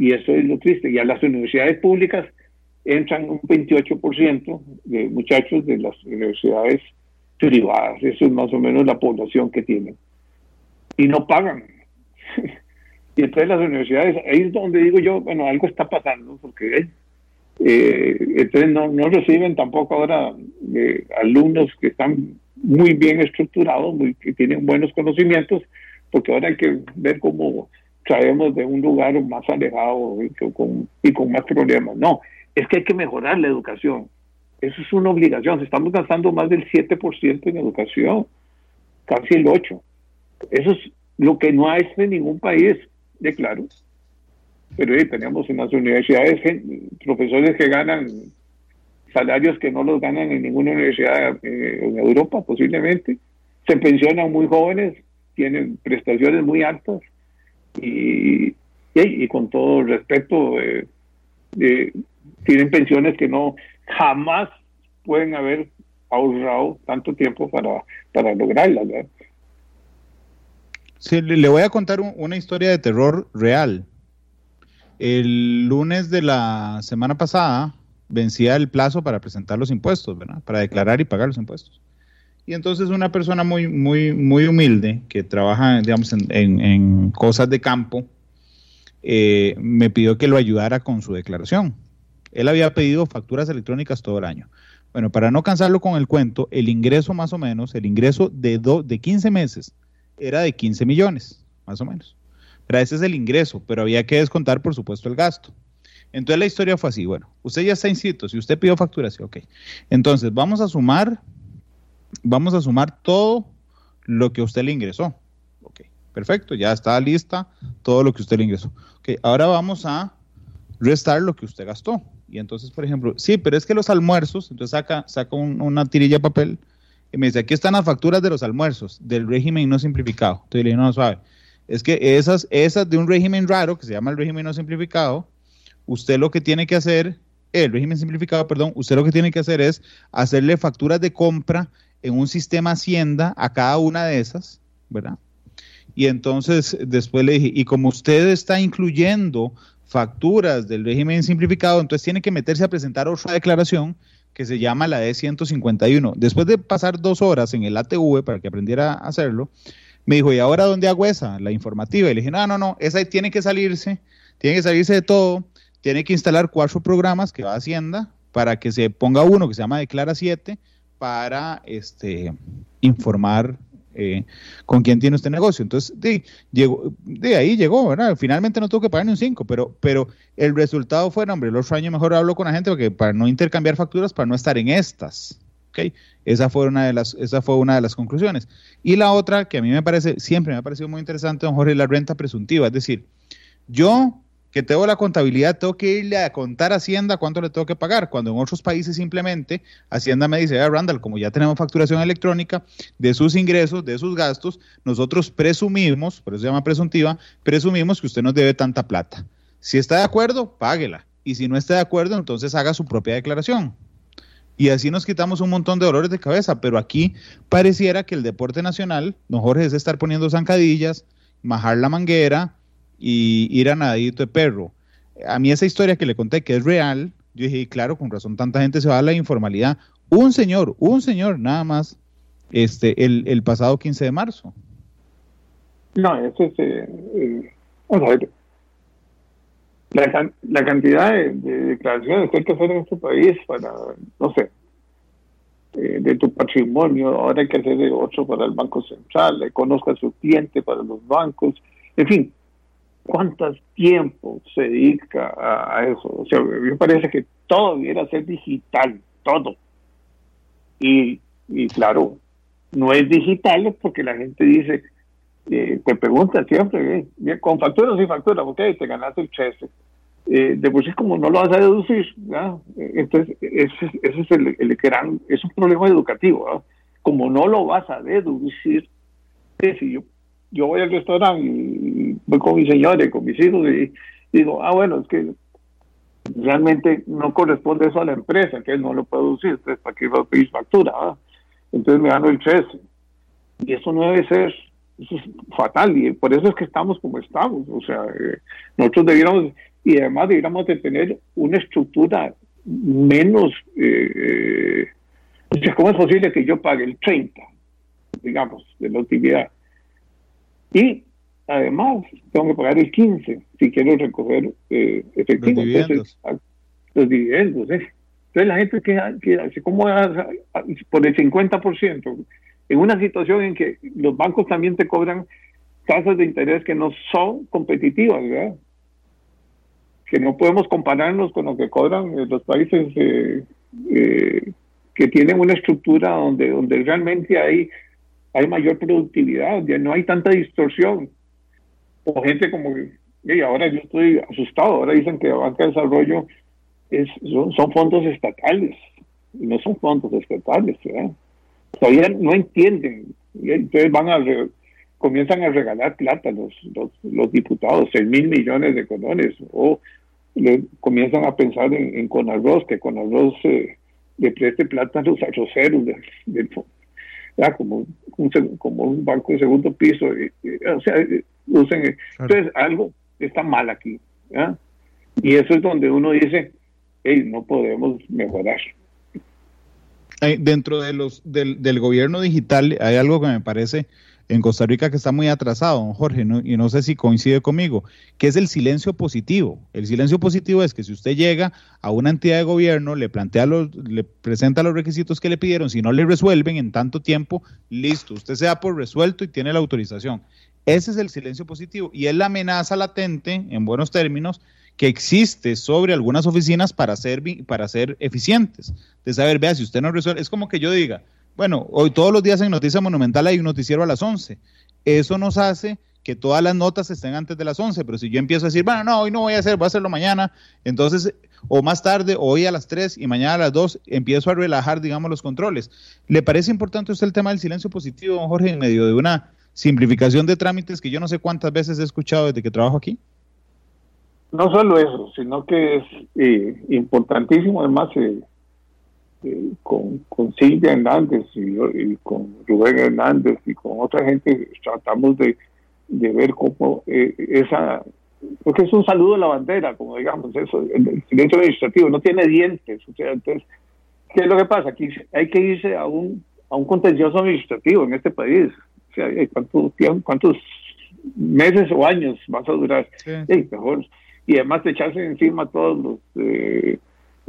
Y eso es lo triste. Y a las universidades públicas entran un 28% de muchachos de las universidades privadas. Eso es más o menos la población que tienen. Y no pagan. [LAUGHS] y entonces las universidades, ahí es donde digo yo, bueno, algo está pasando, porque eh, entonces no, no reciben tampoco ahora eh, alumnos que están muy bien estructurados, muy, que tienen buenos conocimientos, porque ahora hay que ver cómo traemos de un lugar más alejado y con, y con más problemas. No, es que hay que mejorar la educación. Eso es una obligación. Estamos gastando más del 7% en educación, casi el 8%. Eso es lo que no hay en ningún país, de claro. Pero tenemos en las universidades profesores que ganan salarios que no los ganan en ninguna universidad eh, en Europa, posiblemente. Se pensionan muy jóvenes, tienen prestaciones muy altas y, y, con todo respeto, eh, eh, tienen pensiones que no jamás pueden haber ahorrado tanto tiempo para, para lograrlas. Sí, le voy a contar una historia de terror real. El lunes de la semana pasada vencía el plazo para presentar los impuestos, ¿verdad? Para declarar y pagar los impuestos. Y entonces una persona muy, muy, muy humilde que trabaja, digamos, en, cosas de campo, eh, me pidió que lo ayudara con su declaración. Él había pedido facturas electrónicas todo el año. Bueno, para no cansarlo con el cuento, el ingreso más o menos, el ingreso de, de 15 meses era de 15 millones, más o menos. Pero ese es el ingreso, pero había que descontar, por supuesto, el gasto. Entonces la historia fue así, bueno, usted ya está inscrito, si usted pidió facturas, sí, ok. Entonces vamos a sumar, vamos a sumar todo lo que usted le ingresó. Ok, perfecto, ya está lista todo lo que usted le ingresó. Ahora vamos a restar lo que usted gastó. Y entonces, por ejemplo, sí, pero es que los almuerzos, entonces saca, saca una tirilla de papel y me dice, aquí están las facturas de los almuerzos del régimen no simplificado. Entonces le digo, no, suave. Es que esas, esas de un régimen raro, que se llama el régimen no simplificado, usted lo que tiene que hacer, el régimen simplificado, perdón, usted lo que tiene que hacer es hacerle facturas de compra en un sistema Hacienda a cada una de esas, ¿verdad? Y entonces después le dije, y como usted está incluyendo facturas del régimen simplificado, entonces tiene que meterse a presentar otra declaración que se llama la D151. Después de pasar dos horas en el ATV para que aprendiera a hacerlo, me dijo, ¿y ahora dónde hago esa? La informativa. Y le dije, no, no, no, esa tiene que salirse, tiene que salirse de todo, tiene que instalar cuatro programas que va a Hacienda para que se ponga uno que se llama Declara 7 para este, informar eh, con quién tiene usted negocio. Entonces, de, de ahí llegó. Finalmente no tuvo que pagar ni un 5, pero, pero el resultado fue, hombre, el otro año mejor hablo con la gente porque para no intercambiar facturas, para no estar en estas. ¿okay? Esa fue una de las, esa fue una de las conclusiones. Y la otra, que a mí me parece, siempre me ha parecido muy interesante, don Jorge, la renta presuntiva. Es decir, yo que tengo la contabilidad, tengo que irle a contar a Hacienda cuánto le tengo que pagar, cuando en otros países simplemente Hacienda me dice, ah, Randall, como ya tenemos facturación electrónica de sus ingresos, de sus gastos, nosotros presumimos, por eso se llama presuntiva, presumimos que usted nos debe tanta plata. Si está de acuerdo, páguela. Y si no está de acuerdo, entonces haga su propia declaración. Y así nos quitamos un montón de dolores de cabeza, pero aquí pareciera que el deporte nacional, don Jorge, es estar poniendo zancadillas, majar la manguera, y ir a nadito de perro. A mí esa historia que le conté que es real, yo dije, claro, con razón tanta gente se va a la informalidad. Un señor, un señor nada más, este, el, el pasado 15 de marzo. No, eso es, eh, vamos a ver, la, la cantidad de, declaraciones que hay que hacer en este país para, no sé, eh, de tu patrimonio, ahora hay que hacer de otro para el Banco Central, conozca a su cliente para los bancos, en fin, cuánto tiempo se dedica a, eso. O sea, me parece que todo debiera ser digital, todo. Y, y claro, no es digital porque la gente dice, eh, te pregunta siempre, bien, con factura o sin factura, ok, te ganaste el chese. Eh, de por sí como no lo vas a deducir, entonces ese, ese es el, el, gran, es un problema educativo, como no lo vas a deducir, si yo yo voy al restaurante y voy con mis señores, con mis hijos y digo, ah, bueno, es que realmente no corresponde eso a la empresa, que no lo puedo decir, entonces para qué va a pedir factura, entonces me gano el 13. Y eso no debe ser, eso es fatal, y por eso es que estamos como estamos. O sea, eh, nosotros debiéramos, y además debiéramos de tener una estructura menos, eh, sea, ¿cómo es posible que yo pague el 30, digamos, de la utilidad? Y además tengo que pagar el 15 si quiero recoger eh, efectivo. Los dividendos. Entonces, los dividendos ¿eh? Entonces la gente que, que ¿cómo por el 50%? En una situación en que los bancos también te cobran tasas de interés que no son competitivas, ¿verdad? Que no podemos compararnos con lo que cobran los países eh, eh, que tienen una estructura donde, donde realmente hay, hay mayor productividad, donde no hay tanta distorsión. O gente como, y ahora yo estoy asustado, ahora dicen que la banca de desarrollo son, fondos estatales, no son fondos estatales. Todavía no entienden, y entonces van a comienzan a regalar plata los, los, diputados, 6 mil millones de colones, o comienzan a pensar en, en Conarroz, que Conarroz eh, le preste plata a los arroceros del, fondo. Como, un, como un banco de segundo piso. o sea, usen. Entonces, algo está mal aquí. Y eso es donde uno dice, no podemos mejorar. Dentro de los del, del, gobierno digital hay algo que me parece en Costa Rica que está muy atrasado, don Jorge, y no sé si coincide conmigo, que es el silencio positivo. El silencio positivo es que si usted llega a una entidad de gobierno, le plantea los, le presenta los requisitos que le pidieron, si no le resuelven en tanto tiempo, listo, usted se da por resuelto y tiene la autorización. Ese es el silencio positivo y es la amenaza latente, en buenos términos, que existe sobre algunas oficinas para ser, para ser eficientes. De saber, vea, si usted no resuelve, es como que yo diga, bueno, hoy todos los días en Noticia Monumental hay un noticiero a las 11. Eso nos hace que todas las notas estén antes de las 11, pero si yo empiezo a decir, bueno, no, hoy no voy a hacer, voy a hacerlo mañana, entonces, o más tarde, o hoy a las 3 y mañana a las 2, empiezo a relajar, digamos, los controles. ¿Le parece importante usted el tema del silencio positivo, don Jorge, en medio de una simplificación de trámites que yo no sé cuántas veces he escuchado desde que trabajo aquí? no solo eso, sino que es eh, importantísimo además eh, eh, con, con, Silvia Hernández y, con Rubén Hernández y con otra gente tratamos de, ver cómo esa, porque es un saludo a la bandera, como digamos, eso, el, silencio administrativo no tiene dientes, o sea, entonces, ¿qué es lo que pasa? Aquí hay que irse a un, a un contencioso administrativo en este país, o sea, ¿cuántos, cuántos meses o años vas a durar? Sí. mejor y además te echarse encima todos los eh,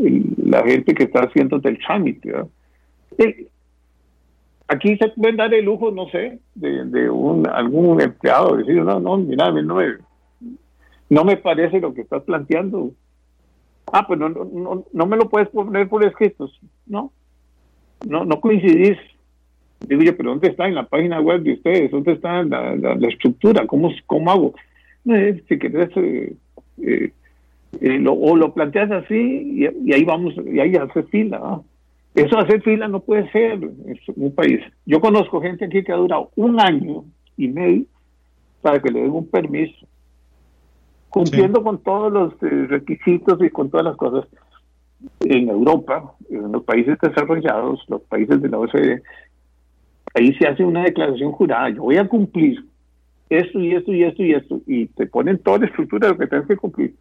la gente que está haciendo del trámite. aquí se pueden dar el lujo, no sé, de, algún empleado decir, no, no, mira, no me, no me parece lo que estás planteando. Ah, pues no, no, no me lo puedes poner por escritos. No, no, no coincidís. Digo yo, pero ¿dónde está en la página web de ustedes? ¿Dónde está la, la, estructura? ¿Cómo, cómo hago? Eh, si querés, eh, eh, eh, o lo planteas así y, ahí vamos, y ahí hace fila. Eso hacer fila no puede ser en un país. Yo conozco gente aquí que ha durado un año y medio para que le den un permiso, cumpliendo con todos los eh, requisitos y con todas las cosas. En Europa, en los países desarrollados, los países de la OCDE, ahí se hace una declaración jurada, yo voy a cumplir esto y esto y esto y esto, y te ponen toda la estructura de lo que tienes que cumplir.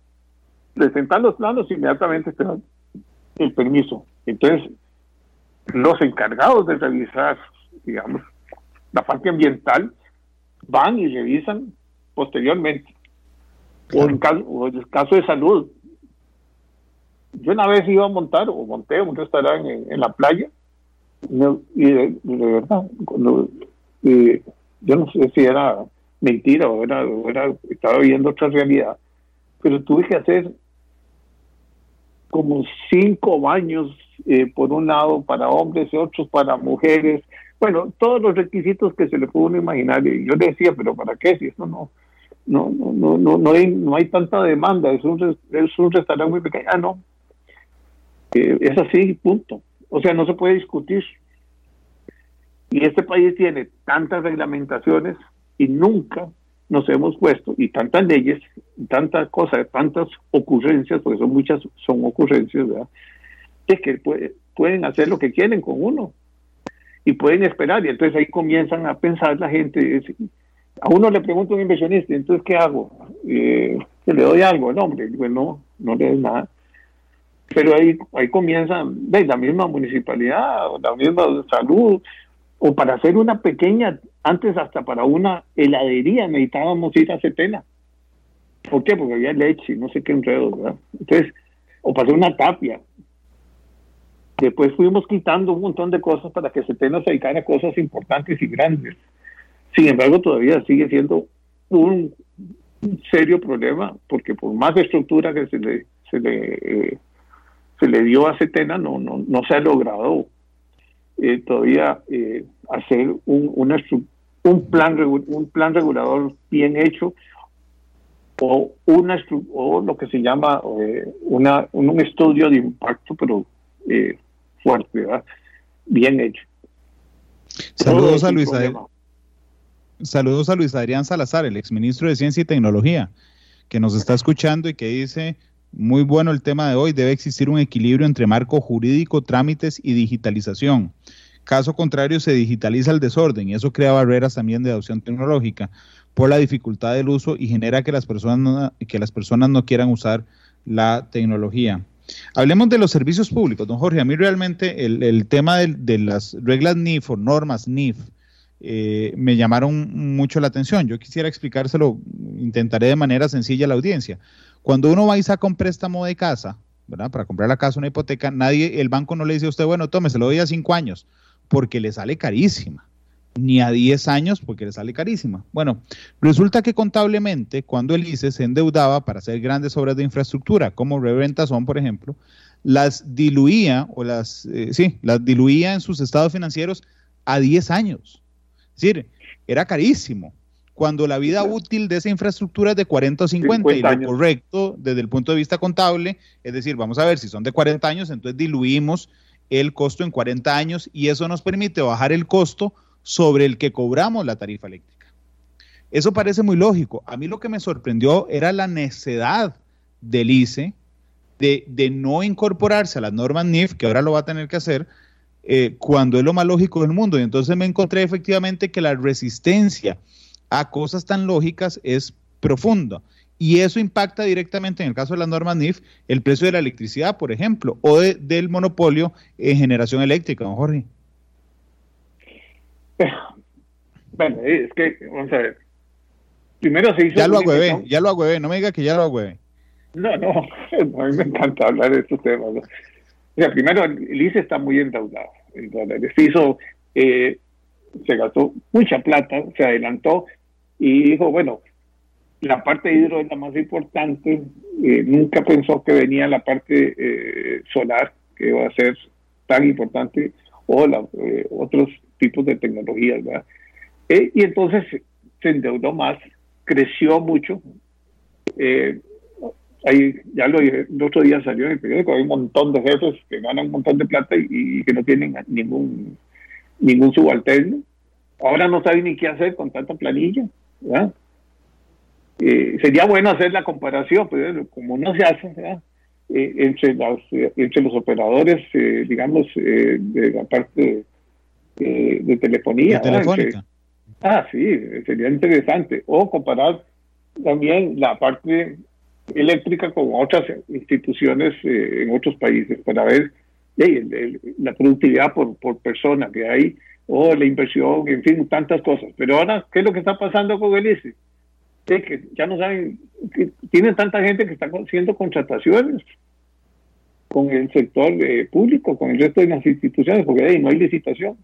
Presentan los planos, inmediatamente te dan el permiso. Entonces, los encargados de revisar, digamos, la parte ambiental, van y revisan posteriormente. O, en caso, el caso de salud. Yo una vez iba a montar, o monté un restaurante en, la playa, y de, verdad, eh, yo no sé si era mentira o era, estaba viendo otra realidad, pero tuve que hacer como cinco baños eh, por un lado para hombres y otros para mujeres, bueno, todos los requisitos que se le pudo imaginar. Y yo decía, pero ¿para qué? Si esto no, no, no, no, no, hay, no hay tanta demanda, es un, es un restaurante muy pequeño. Ah, no. Eh, es así, punto. O sea, no se puede discutir. Y este país tiene tantas reglamentaciones y nunca nos hemos puesto, y tantas leyes, tantas cosas, tantas ocurrencias, porque son muchas, son ocurrencias, ¿verdad? Es que pueden hacer lo que quieren con uno. y pueden esperar. Y entonces ahí comienzan a pensar la gente. A uno le pregunta a un inversionista, entonces, ¿qué hago? Eh, ¿Que le doy algo? No, hombre, bueno, no le doy nada. Pero ahí, ahí comienza ¿ves? la misma municipalidad, la misma salud, o para hacer una pequeña, antes hasta para una heladería necesitábamos ir a Cetena. ¿Por qué? Porque había leche, no sé qué enredo, ¿verdad? Entonces, o para hacer una tapia. Después fuimos quitando un montón de cosas para que Cetena se dedicara a cosas importantes y grandes. Sin embargo, todavía sigue siendo un, serio problema, porque por más estructura que se le, se le, eh, se le dio a Cetena, no, no, no se ha logrado eh, todavía eh, hacer un, una, un, plan, un plan regulador bien hecho o, una, o lo que se llama una, un estudio de impacto, pero fuerte, ¿verdad? bien hecho. Saludos a Luis Saludos a Luis Adrián Salazar, el exministro de Ciencia y Tecnología, que nos está escuchando y que dice, muy bueno el tema de hoy, debe existir un equilibrio entre marco jurídico, trámites y digitalización. Caso contrario, se digitaliza el desorden y eso crea barreras también de adopción tecnológica por la dificultad del uso y genera que las personas no, que las personas no quieran usar la tecnología. Hablemos de los servicios públicos, don Jorge. A mí realmente el, tema de, las reglas NIF o normas NIF, eh, me llamaron mucho la atención. Yo quisiera explicárselo, intentaré de manera sencilla a la audiencia. Cuando uno va y saca un préstamo de casa, ¿verdad? Para comprar la casa, una hipoteca, nadie, el banco no le dice a usted, bueno, tome, se lo doy a cinco años, porque le sale carísima. Ni a diez años, porque le sale carísima. Bueno, resulta que contablemente, cuando el ICE se endeudaba para hacer grandes obras de infraestructura, como son, por ejemplo, las diluía, o las, eh, sí, las diluía en sus estados financieros a diez años decir, era carísimo. Cuando la vida útil de esa infraestructura es de 40 o 50, y lo correcto desde el punto de vista contable, es decir, vamos a ver si son de 40 años, entonces diluimos el costo en 40 años y eso nos permite bajar el costo sobre el que cobramos la tarifa eléctrica. Eso parece muy lógico. A mí lo que me sorprendió era la necedad del ICE de, de, no incorporarse a las normas NIF, que ahora lo va a tener que hacer, eh, cuando es lo más lógico del mundo. Y entonces me encontré efectivamente que la resistencia a cosas tan lógicas es profunda. Y eso impacta directamente, en el caso de las normas NIF, el precio de la electricidad, por ejemplo, o del monopolio en generación eléctrica, don Jorge. [LAUGHS] Bueno, es que, vamos a ver. Primero se hizo. Ya lo agüevé, ya lo agüevé, no me diga que ya lo agüevé. No, no, [LAUGHS] a mí me encanta hablar de estos temas. ¿no? primero, el ICE está muy endeudado Se hizo, eh, se gastó mucha plata, se adelantó y dijo, bueno, la parte hidro es la más importante. Eh, nunca pensó que venía la parte eh, solar, que iba a ser tan importante, o otros tipos de tecnologías. y entonces se endeudó más, creció mucho ahí ya lo dije, el otro día salió en el periódico, hay un montón de jefes que ganan un montón de plata y, que no tienen ningún ningún subalterno. Ahora no saben ni qué hacer con tanta planilla. Eh, sería bueno hacer la comparación, pero como no se hace, eh, entre, las, entre los operadores, eh, digamos, de la parte de telefonía. ah, sí, sería interesante. O comparar también la parte eléctrica con otras instituciones eh, en otros países para ver la productividad por, por persona que hay o la inversión, en fin, tantas cosas. Pero ahora, ¿qué es lo que está pasando con el ICE? Es que ya no saben, que tienen tanta gente que está haciendo contrataciones con el sector eh, público, con el resto de las instituciones, porque ahí no hay licitación.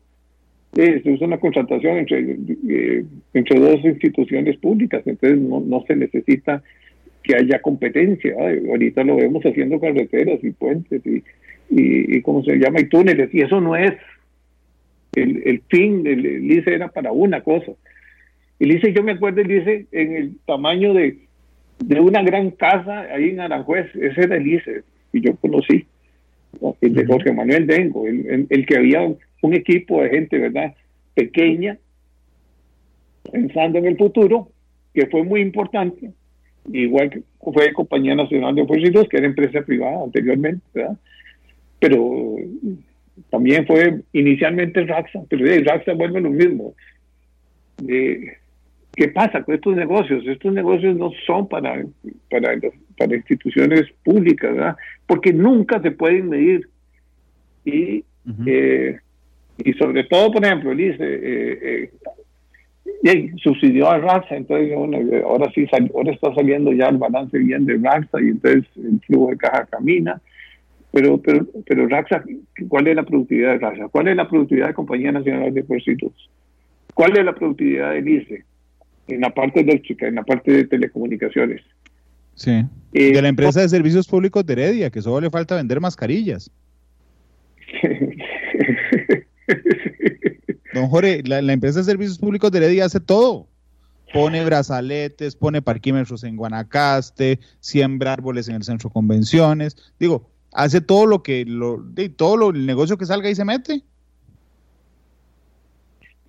es una contratación entre, eh, entre dos instituciones públicas, entonces no, no se necesita que haya competencia. Ahorita lo vemos haciendo carreteras y puentes y, y, ¿cómo se llama? Y túneles. Y eso no es el, el fin del ICE era para una cosa. El ICE, yo me acuerdo, el ICE en el tamaño de, de una gran casa ahí en Aranjuez. Ese era el ICE y yo conocí. El de Jorge Manuel Dengo, el, el que había un equipo de gente, ¿verdad? Pequeña, pensando en el futuro, que fue muy importante, igual que fue Compañía Nacional de Fuerzas que era empresa privada anteriormente, ¿verdad? Pero también fue inicialmente Raxa, pero Raxa vuelve lo mismo. ¿Qué pasa con estos negocios? Estos negocios no son para, para, para instituciones públicas, ¿verdad? Porque nunca se pueden medir. Y, eh, y sobre todo, por ejemplo, dice, eh, eh, subsidió a Raxa, entonces ahora sí, ahora está saliendo ya el balance bien de Raxa y entonces el flujo de caja camina pero, pero, pero Raxa, ¿cuál es la productividad de Raxa? ¿Cuál es la productividad de Compañía Nacional de Depósitos? ¿Cuál es la productividad del ICE? En la parte eléctrica, en la parte de telecomunicaciones. Sí. Eh, de la empresa de servicios públicos de Heredia, que solo le falta vender mascarillas. [LAUGHS] Don Jorge, la, la, empresa de servicios públicos de Heredia hace todo. Pone brazaletes, pone parquímetros en Guanacaste, siembra árboles en el centro de convenciones. Digo, hace todo lo que, lo, de, todo lo, el negocio que salga y se mete.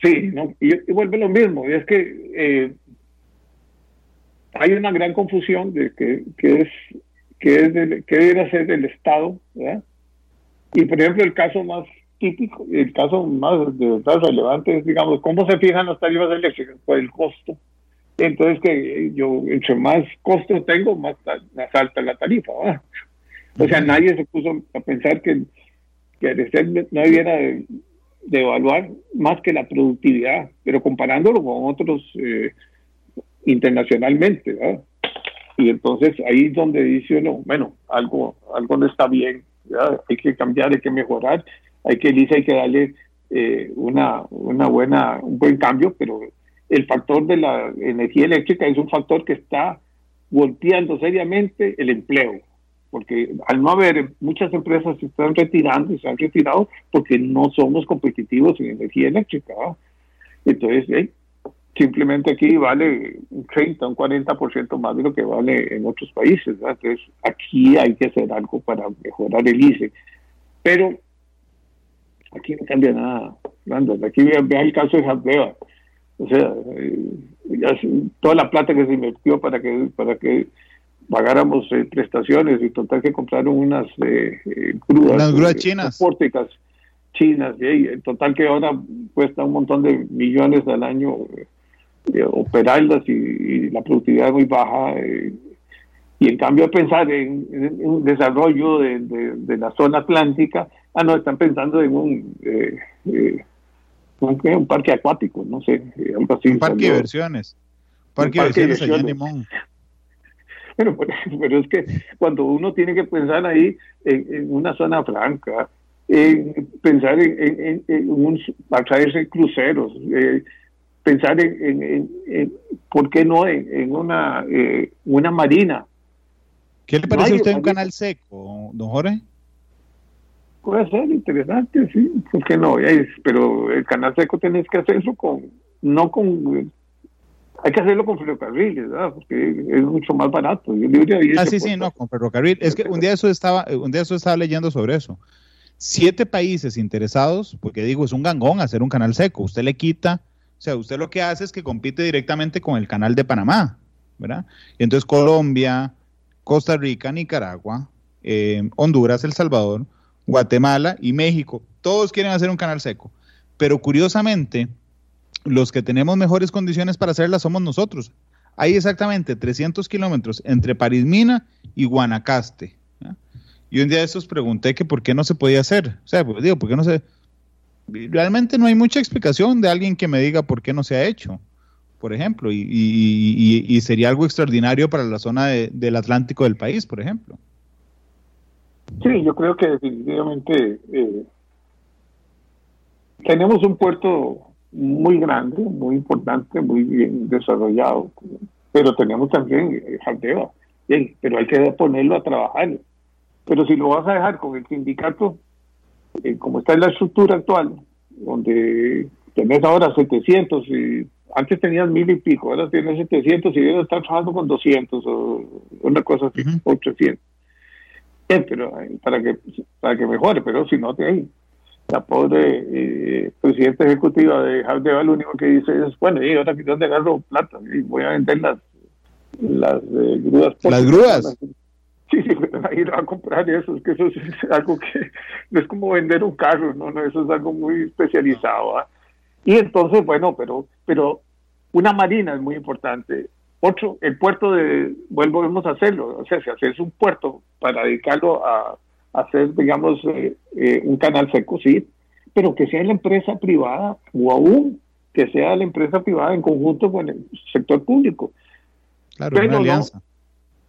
Sí, no, y, vuelve lo mismo, y es que eh, hay una gran confusión de que, es que es que debe ser del Estado, ¿verdad? Y por ejemplo el caso más típico, el caso más relevante es, digamos, cómo se fijan las tarifas eléctricas por el costo. Entonces que yo entre más costo tengo, más, más alta la tarifa, ¿verdad? O sea, nadie se puso a pensar que, no debiera de, evaluar más que la productividad, pero comparándolo con otros eh, internacionalmente. Y entonces ahí es donde dice uno, bueno, algo, algo no está bien, hay que cambiar, hay que mejorar, hay que, hay que darle eh, una, una buena, un buen cambio, pero el factor de la energía eléctrica es un factor que está golpeando seriamente el empleo porque al no haber muchas empresas se están retirando y se han retirado porque no somos competitivos en energía eléctrica. Entonces, simplemente aquí vale un 30, un 40% más de lo que vale en otros países. Entonces, aquí hay que hacer algo para mejorar el ICE. Pero aquí no cambia nada, Aquí vea el caso de Jardeva. O sea, eh, toda la plata que se invirtió para que, para que pagáramos eh, prestaciones y total que compraron unas eh, eh grúas, unas grúas chinas. pórticas chinas y en total que ahora cuesta un montón de millones al año eh, operarlas y, la productividad es muy baja y en cambio pensar en, un desarrollo de, de, la zona atlántica ah no están pensando en un un, un, parque acuático no sé algo así un parque de diversiones. Parque, de diversiones allá en Limón [LAUGHS] pero, pero es que cuando uno tiene que pensar ahí en, una zona franca, en pensar en, en, un, a traerse cruceros, eh, pensar en, ¿por qué no en, una, eh, una marina? ¿Qué le parece a usted un canal seco, don Jorge? Puede ser interesante, sí, ¿por qué no? Pero el canal seco tenés que hacerlo con, no con hay que hacerlo con ferrocarriles, ¿verdad? Porque es mucho más barato. ah, sí, sí, no, con ferrocarril. Es que un día eso estaba, un día eso estaba leyendo sobre eso. Siete países interesados, porque digo, es un gangón hacer un canal seco. Usted le quita, o sea, usted lo que hace es que compite directamente con el canal de Panamá, ¿verdad? Y entonces Colombia, Costa Rica, Nicaragua, eh, Honduras, El Salvador, Guatemala y México, todos quieren hacer un canal seco. Pero curiosamente, los que tenemos mejores condiciones para hacerla somos nosotros. Hay exactamente 300 kilómetros entre Parismina y Guanacaste. Y un día de estos pregunté que por qué no se podía hacer. O sea, pues digo, ¿por qué no se...? Realmente no hay mucha explicación de alguien que me diga por qué no se ha hecho, por ejemplo, y, sería algo extraordinario para la zona del Atlántico del país, por ejemplo. Sí, yo creo que definitivamente eh, tenemos un puerto muy grande, muy importante, muy bien desarrollado, pero tenemos también Jaldeva, pero hay que ponerlo a trabajar. Pero si lo vas a dejar con el sindicato, eh, como está en la estructura actual, donde tenés ahora 700 y antes tenías mil y pico, ahora tienes 700 y debes estar trabajando con 200 o una cosa así, 800. pero eh, para que para que mejore, pero si no te hay la pobre eh, presidenta ejecutiva de Jardeva lo único que dice es, bueno, y ahora dónde agarro plata y voy a vender las, las eh, grúas. Las grúas. Sí, sí, ahí va a comprar eso, es que eso es algo que [LAUGHS] no es como vender un carro, no, no, eso es algo muy especializado. Y entonces, bueno, pero, pero una marina es muy importante. Otro, el puerto de, volvemos a hacerlo, o sea, si haces un puerto para dedicarlo a, hacer, digamos, eh, eh, un canal seco, sí, pero que sea la empresa privada o aún que sea la empresa privada en conjunto con el sector público. Claro, en una alianza.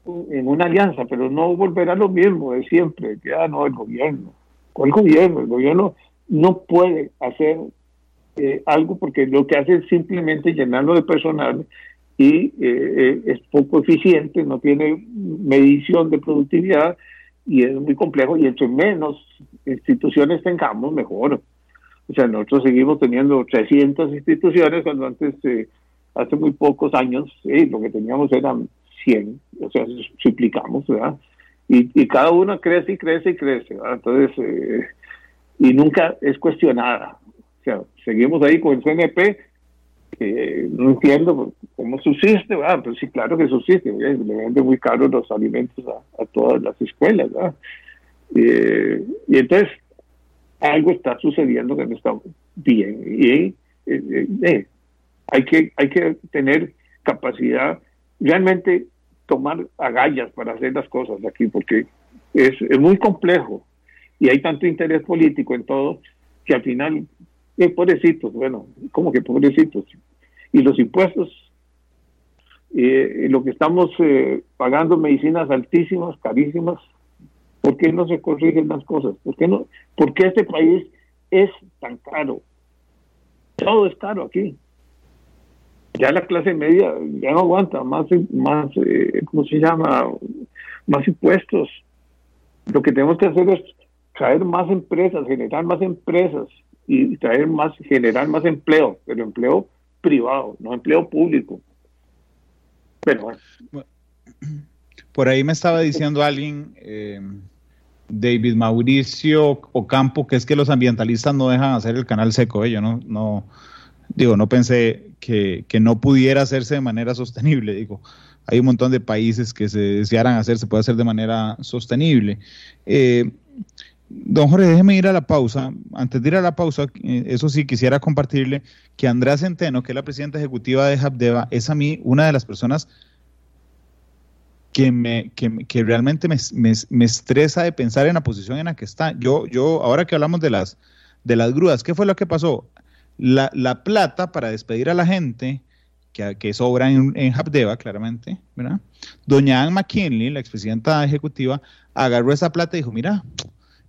en una alianza, pero no volver a lo mismo de siempre, que ah, no, el gobierno. ¿Cuál gobierno? El gobierno no puede hacer eh, algo porque lo que hace es simplemente llenarlo de personal y eh, es poco eficiente, no tiene medición de productividad y es muy complejo y entre menos instituciones tengamos, mejor. O sea, nosotros seguimos teniendo 300 instituciones cuando antes, hace muy pocos años, lo que teníamos eran 100, o sea, suplicamos, ¿verdad? Y, cada una crece y crece y crece, ¿verdad? Entonces, y nunca es cuestionada seguimos ahí con el CNP, no entiendo cómo subsiste, ¿verdad? Pues sí, claro que subsiste, le venden muy caros los alimentos a, todas las escuelas, ¿verdad? Eh, y entonces, algo está sucediendo que no está bien. Y eh, eh, hay, que, hay que tener capacidad, realmente tomar agallas para hacer las cosas aquí, porque es, es muy complejo y hay tanto interés político en todo que al final pobrecitos, bueno, como que pobrecitos. Y los impuestos, eh, lo que estamos eh, pagando medicinas altísimas, carísimas, ¿por qué no se corrigen las cosas? ¿Por qué, no? ¿Por qué este país es tan caro? Todo es caro aquí. Ya la clase media ya no aguanta más, más eh, ¿cómo se llama? Más impuestos. Lo que tenemos que hacer es traer más empresas, generar más empresas, y traer más, generar más empleo, pero empleo privado, no empleo público. Pero Por ahí me estaba diciendo alguien, eh, David Mauricio Ocampo, que es que los ambientalistas no dejan hacer el canal seco. ¿eh? Yo no, no, digo, no pensé que, que, no pudiera hacerse de manera sostenible. Digo, hay un montón de países que se desearan hacer, se puede hacer de manera sostenible. Eh, Don Jorge, déjeme ir a la pausa. Antes de ir a la pausa, eh, eso sí, quisiera compartirle que Andrea Centeno, que es la presidenta ejecutiva de Habdeba, es a mí una de las personas que, me, que, realmente me, estresa de pensar en la posición en la que está. Yo, yo ahora que hablamos de las, de las grúas, ¿qué fue lo que pasó? La, plata para despedir a la gente que, que sobra en, en Habdeba, claramente, ¿verdad? Doña Ann McKinley, la expresidenta ejecutiva, agarró esa plata y dijo, mira,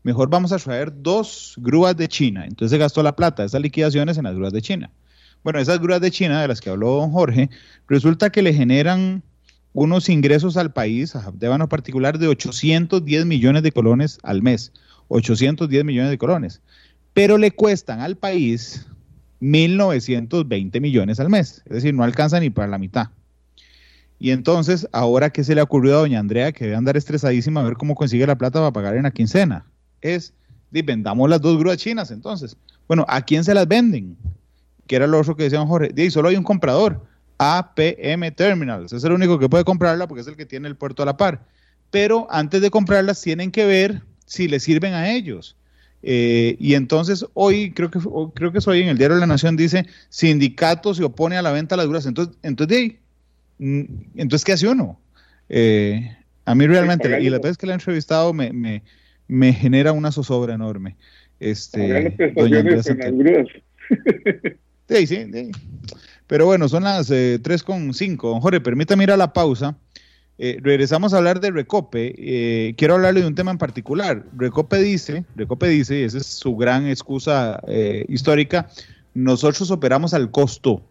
mejor vamos a traer dos grúas de China. Entonces se gastó la plata esas liquidaciones en las grúas de China. Bueno, esas grúas de China de las que habló don Jorge, resulta que le generan unos ingresos al país, a Habdebano particular, de 810 millones de colones al mes. 810 millones de colones. Pero le cuestan al país 1.920 millones al mes. Es decir, no alcanza ni para la mitad. Y entonces, ahora que se le ocurrió a doña Andrea, que debe andar estresadísima a ver cómo consigue la plata para pagar en la quincena es, vendamos las dos grúas chinas entonces. Bueno, ¿a quién se las venden? Que era lo otro que decía Jorge. Y solo hay un comprador, APM Terminals. Es el único que puede comprarla porque es el que tiene el puerto a la par. Pero antes de comprarlas tienen que ver si les sirven a ellos. Eh, y entonces hoy, creo que, creo que hoy en el diario de la Nación dice, sindicato se opone a la venta de las grúas. Entonces, entonces, mm, entonces ¿qué hace uno? Eh, a mí realmente, y la vez que la he entrevistado me, me genera una zozobra enorme. Este, sí, sí, Pero bueno, son las eh, 3.5. Don Jorge, permítame ir a la pausa. Eh, regresamos a hablar de Recope. Eh, quiero hablarle de un tema en particular. Recope dice, Recope dice, y esa es su gran excusa eh, histórica, nosotros operamos al costo,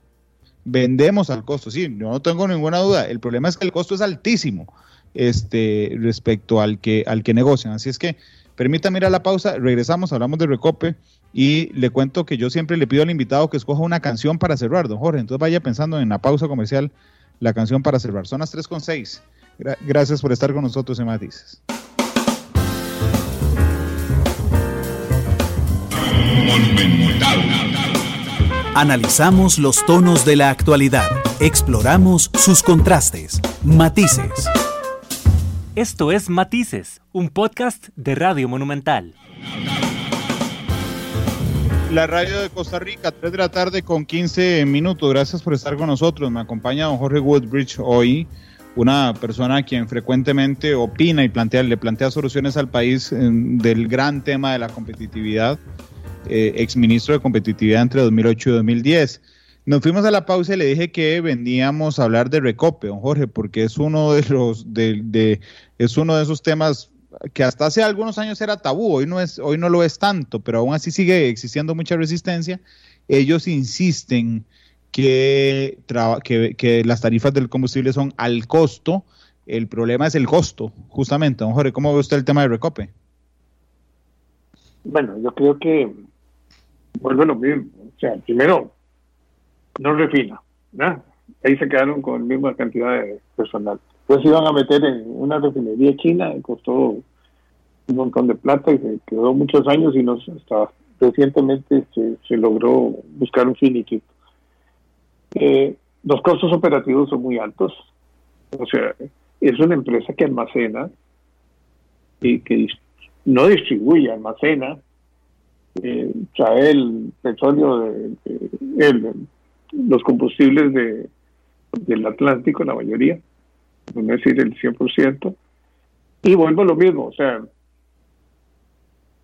vendemos al costo. Sí, yo no tengo ninguna duda. El problema es que el costo es altísimo este, respecto al que, al que negocian. Así es que permítame ir a la pausa, regresamos, hablamos de Recope y le cuento que yo siempre le pido al invitado que escoja una canción para cerrar, don Jorge. Entonces vaya pensando en la pausa comercial la canción para cerrar. Son las 3.6. gracias por estar con nosotros en Matices. Analizamos los tonos de la actualidad, exploramos sus contrastes, matices Esto es Matices, un podcast de Radio Monumental. La radio de Costa Rica, 3 de la tarde con 15 minutos. Gracias por estar con nosotros. Me acompaña don Jorge Woodbridge hoy, una persona quien frecuentemente opina y plantea, le plantea soluciones al país del gran tema de la competitividad, eh, exministro de competitividad entre 2008 y 2010. Nos fuimos a la pausa y le dije que veníamos a hablar de Recope, don Jorge, porque es uno de los de, es uno de esos temas que hasta hace algunos años era tabú, hoy no es, hoy no lo es tanto, pero aún así sigue existiendo mucha resistencia. Ellos insisten que, que, que las tarifas del combustible son al costo. El problema es el costo, justamente. Don Jorge, ¿cómo ve usted el tema de Recope? Bueno, yo creo que vuelvo a lo mismo. O sea, primero, no refina. Ahí se quedaron con la misma cantidad de personal. Pues iban a meter en una refinería china, costó un montón de plata y se quedó muchos años y no hasta recientemente se, logró buscar un finiquito. Eh, los costos operativos son muy altos. O sea, es una empresa que almacena y que no distribuye, almacena, eh, trae el petróleo de, los combustibles de, del Atlántico, la mayoría, no decir el 100%, y vuelvo a lo mismo, o sea,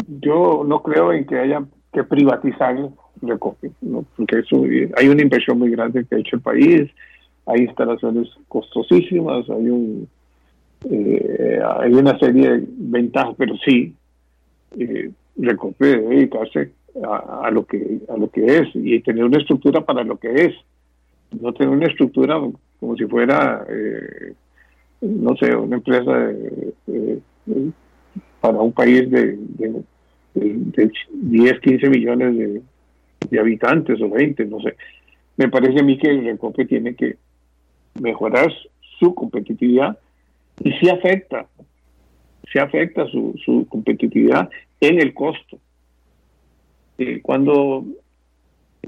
yo no creo en que haya que privatizar Recope, ¿no? porque eso, hay una inversión muy grande que ha hecho el país, hay instalaciones costosísimas, hay un eh, una serie de ventajas, pero sí, eh, debe dedicarse a, lo que a lo que es y tener una estructura para lo que es. No tener una estructura como si fuera eh, no sé una empresa para un país de, de, 10 15 millones de, habitantes o 20 no sé. Me parece a mí que el Recope tiene que mejorar su competitividad y si afecta si afecta su, su competitividad en el costo eh, cuando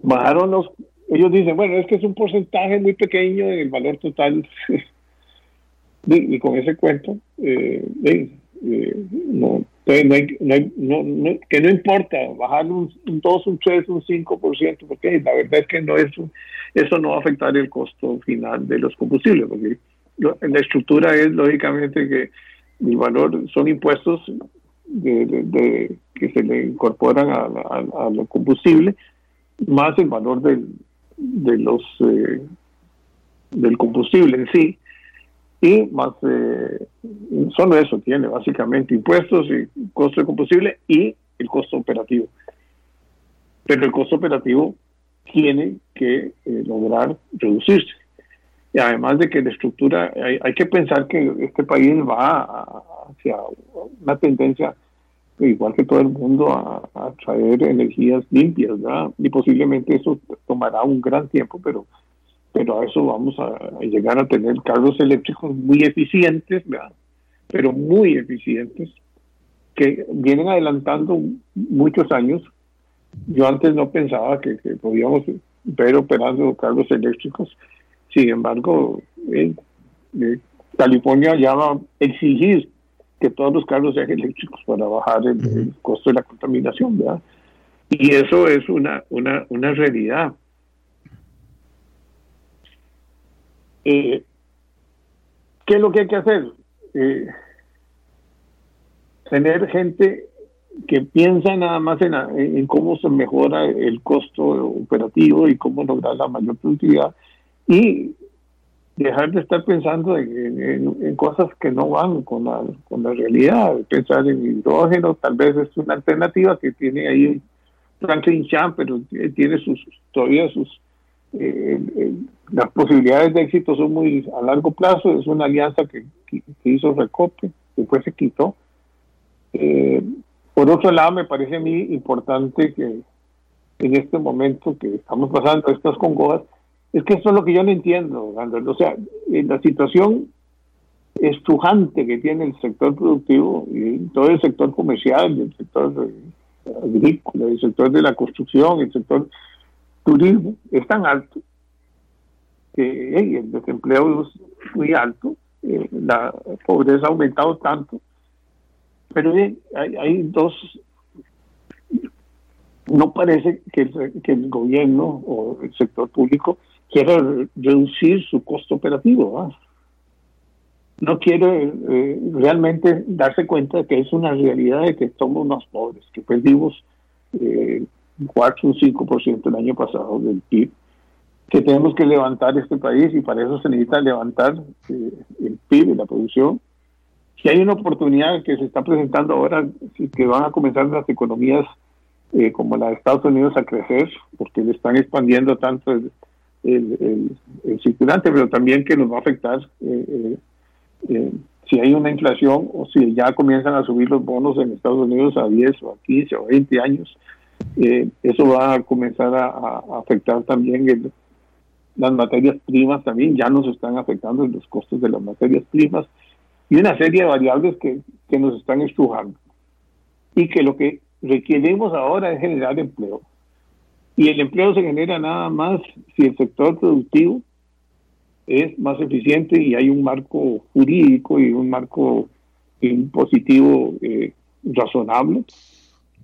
bajaron los, ellos dicen, bueno, es que es un porcentaje muy pequeño del valor total. [LAUGHS] y, con ese cuento, eh, eh, no, no, que no importa bajar un, 2, un 3, un 5%, porque la verdad es que no es eso no va a afectar el costo final de los combustibles, porque la estructura es lógicamente que el valor son impuestos de, que se le incorporan a, lo combustible, más el valor del, de los eh, del combustible en sí, y más eh, solo eso tiene básicamente impuestos y costo de combustible y el costo operativo. Pero el costo operativo tiene que eh, lograr reducirse. Y además de que la estructura, hay, hay que pensar que este país va hacia una tendencia igual que todo el mundo, a, traer energías limpias, ¿verdad? Y posiblemente eso tomará un gran tiempo, pero, pero a eso vamos a, llegar a tener carros eléctricos muy eficientes, ¿verdad? Pero muy eficientes, que vienen adelantando muchos años. Yo antes no pensaba que, podíamos ver operando carros eléctricos, sin embargo, eh, eh, California ya va a exigir que todos los carros sean eléctricos para bajar el, costo de la contaminación, ¿verdad? Y eso es una, una, una realidad. Eh, ¿Qué es lo que hay que hacer? Eh, tener gente que piensa nada más en, en, cómo se mejora el costo operativo y cómo lograr la mayor productividad y dejar de estar pensando en, cosas que no van con la, con la realidad, pensar en hidrógeno, tal vez es una alternativa que tiene ahí Franklin Chan, pero tiene sus todavía sus eh, las posibilidades de éxito son muy a largo plazo, es una alianza que, hizo Recope, después se quitó. Eh, por otro lado, me parece a mí importante que en este momento que estamos pasando estas congojas, es que eso es lo que yo no entiendo, O sea, la situación estrujante que tiene el sector productivo y todo el sector comercial, el sector agrícola, el sector de la construcción, el sector turismo, es tan alto que el desempleo es muy alto eh, la pobreza ha aumentado tanto. Pero hay, hay dos, no parece que el, que el, gobierno o el sector público quiera reducir su costo operativo. No quiere eh, realmente darse cuenta de que es una realidad de que somos más pobres, que perdimos eh, 4 o 5% el año pasado del PIB que tenemos que levantar este país y para eso se necesita levantar eh, el PIB y la producción. Si hay una oportunidad que se está presentando ahora, que van a comenzar las economías eh, como la de Estados Unidos a crecer, porque le están expandiendo tanto el, el, circulante, pero también que nos va a afectar eh, si hay una inflación o si ya comienzan a subir los bonos en Estados Unidos a 10 o a 15 o 20 años. eso va a comenzar a, a afectar también el, las materias primas también ya nos están afectando los costos de las materias primas y una serie de variables que, que nos están estrujando. Y que lo que requerimos ahora es generar empleo. Y el empleo se genera nada más si el sector productivo es más eficiente y hay un marco jurídico y un marco impositivo eh, razonable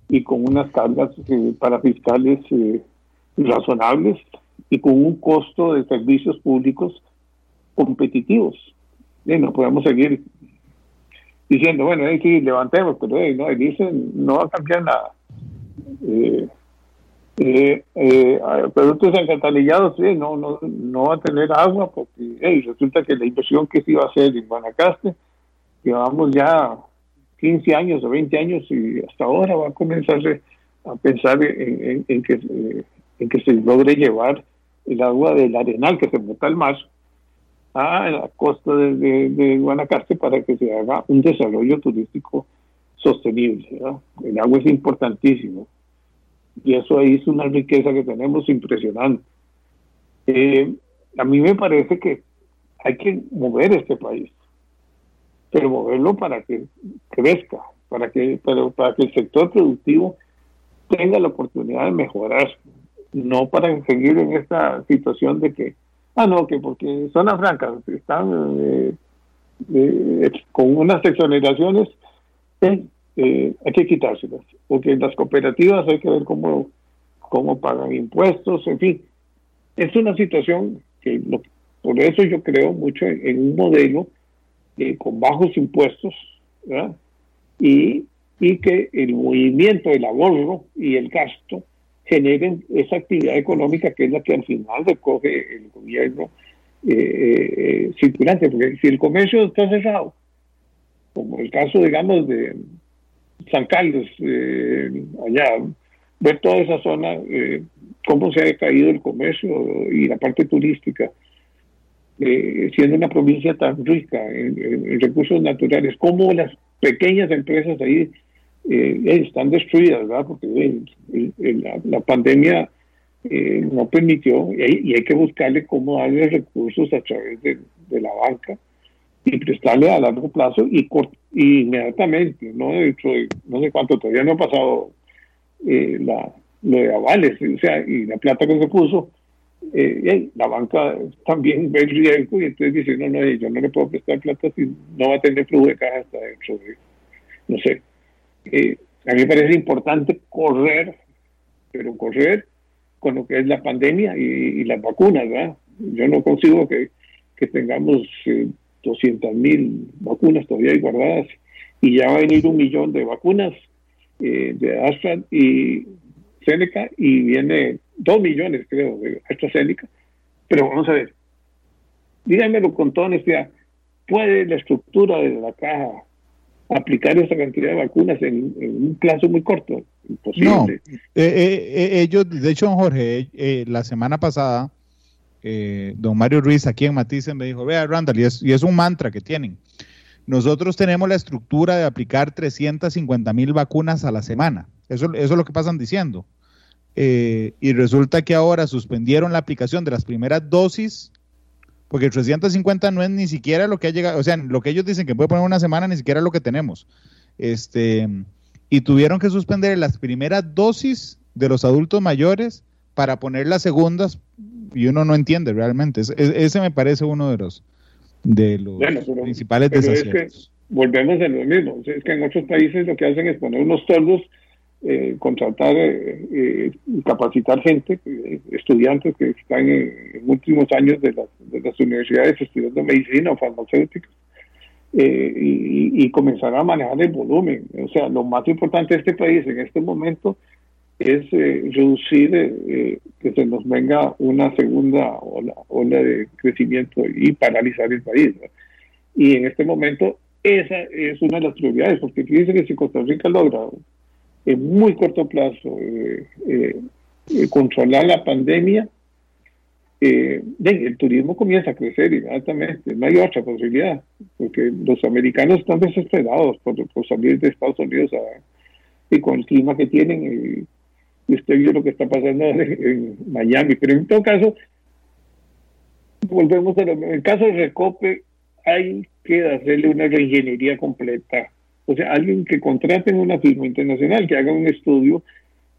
y con unas cargas eh, para fiscales eh, razonables y con un costo de servicios públicos competitivos. Y no podemos seguir diciendo, bueno, hay que levantemos, pero no, dicen, no va a cambiar nada. Eh, eh, eh, productos no, no, no va a tener agua porque resulta que la inversión que se iba a hacer en Guanacaste, llevamos ya 15 años o 20 años y hasta ahora va a comenzar a pensar en, en, que, en que se logre llevar el agua del arenal que se bota al mar a la costa de, Guanacaste para que se haga un desarrollo turístico sostenible. El agua es importantísimo y eso ahí es una riqueza que tenemos impresionante. Eh, a mí me parece que hay que mover este país, pero moverlo para que crezca, para que, para que el sector productivo tenga la oportunidad de mejorar, no para seguir en esta situación de que, ah, no, que porque zonas francas están eh, eh, con unas exoneraciones, eh, hay que quitárselas, porque las cooperativas hay que ver cómo, cómo pagan impuestos, en fin. Es una situación que por eso yo creo mucho en, un modelo con bajos impuestos Y, y que el movimiento del ahorro y el gasto generen esa actividad económica que es la que al final recoge el gobierno eh, eh, circulante, porque si el comercio está cerrado, como el caso, digamos, de San Carlos, eh, allá, ver toda esa zona, cómo se ha caído el comercio y la parte turística, siendo una provincia tan rica en, recursos naturales, cómo las pequeñas empresas ahí eh, están destruidas, ¿verdad? Porque la, pandemia eh, no permitió y hay, que buscarle cómo darle recursos a través de, la banca y prestarle a largo plazo y, inmediatamente, no dentro no sé cuánto, todavía no ha pasado eh, la, lo de avales, o sea, y la plata que se puso, eh, la banca también ve el riesgo y entonces dice, no, no, yo no le puedo prestar plata si no va a tener flujo de caja hasta dentro de, no sé, eh, a mí me parece importante correr, pero correr con lo que es la pandemia y, las vacunas, ¿verdad? Yo no consigo que, tengamos eh, 200 mil vacunas todavía guardadas y ya va a venir un millón de vacunas eh, de Astra y Seneca y viene dos millones, creo, de AstraZeneca. Pero vamos a ver, díganmelo con toda honestidad, ¿puede la estructura de la caja aplicar esa cantidad de vacunas en, un plazo muy corto. Imposible. No, eh, eh, eh, ellos, de hecho, Jorge, la semana pasada, don Mario Ruiz aquí en Matisse me dijo, vea, Randall, y es, y es un mantra que tienen. Nosotros tenemos la estructura de aplicar 350 mil vacunas a la semana. Eso, es lo que pasan diciendo. y resulta que ahora suspendieron la aplicación de las primeras dosis porque 350 no es ni siquiera lo que ha llegado, o sea, lo que ellos dicen que puede poner una semana, ni siquiera lo que tenemos. Este, y tuvieron que suspender las primeras dosis de los adultos mayores para poner las segundas, y uno no entiende realmente. ese me parece uno de los, de los principales desaciertos. volvemos a lo mismo. Es que en otros países lo que hacen es poner unos toldos, eh, contratar, eh, eh, capacitar gente, estudiantes que están en, últimos años de las, de las universidades estudiando medicina o farmacéuticos. y, y, comenzar a manejar el volumen. O sea, lo más importante de este país en este momento es eh, reducir eh, que se nos venga una segunda ola, ola, de crecimiento y paralizar el país. Y en este momento esa es una de las prioridades, porque fíjense que si Costa Rica logra en muy corto plazo eh, controlar la pandemia, el turismo comienza a crecer inmediatamente, no hay otra posibilidad, porque los americanos están desesperados por, salir de Estados Unidos y con el clima que tienen usted vio lo que está pasando en, Miami. Pero en todo caso, volvemos a lo En el caso de Recope, hay que hacerle una reingeniería completa. O sea, alguien que contrate en una firma internacional, que haga un estudio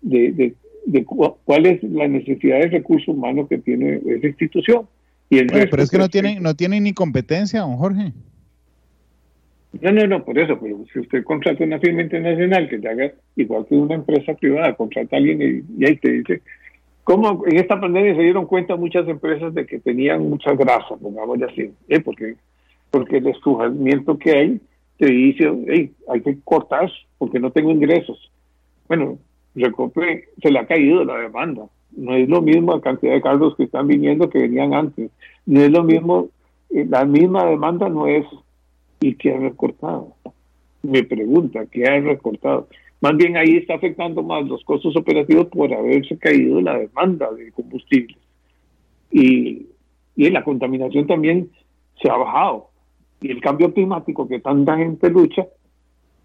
de, de, cuál es la necesidad de recursos humanos que tiene esa institución. Y pero es que no tienen, no tienen ni competencia, don Jorge. No, no, no, por eso, pero si usted contrata una firma internacional que te haga igual que una empresa privada, contrata a alguien y, ahí te dice, ¿cómo en esta pandemia se dieron cuenta muchas empresas de que tenían mucha grasa, pongámosle así? ¿eh? Porque, porque el estrujamiento que hay te dice, hey, hay que cortar porque no tengo ingresos. Bueno, Recope se le ha caído la demanda. No es lo mismo la cantidad de cargos que están viniendo que venían antes. No es lo mismo, eh, la misma demanda no es ¿Y qué ha recortado? Me pregunta, ¿qué ha recortado? Más bien ahí está afectando más los costos operativos por haberse caído la demanda de combustibles. Y, y la contaminación también se ha bajado. Y el cambio climático que tanta gente lucha,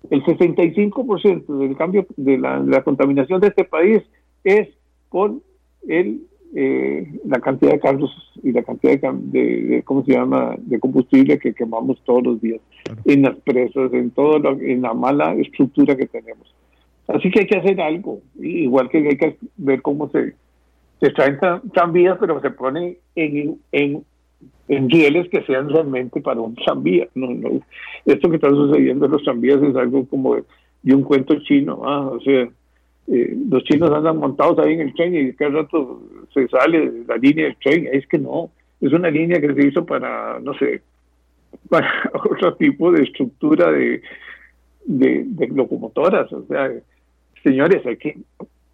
el 65% del cambio de la, de la contaminación de este país es por el eh, la cantidad de carros y la cantidad de, ¿cómo se llama?, de combustible que quemamos todos los días en las presas, en todo en la mala estructura que tenemos. Así que hay que hacer algo, igual que hay que ver cómo se, se traen tranvías, pero se ponen en, en, en rieles que sean realmente para un tranvía. No, no. Esto que está sucediendo en los tranvías es algo como de, un cuento chino, ah, o sea, eh, los chinos andan montados ahí en el tren y cada rato se sale la línea del tren. Es que no, es una línea que se hizo para, no sé, [LAUGHS] para otro tipo de estructura de, de, locomotoras. O sea, señores, hay que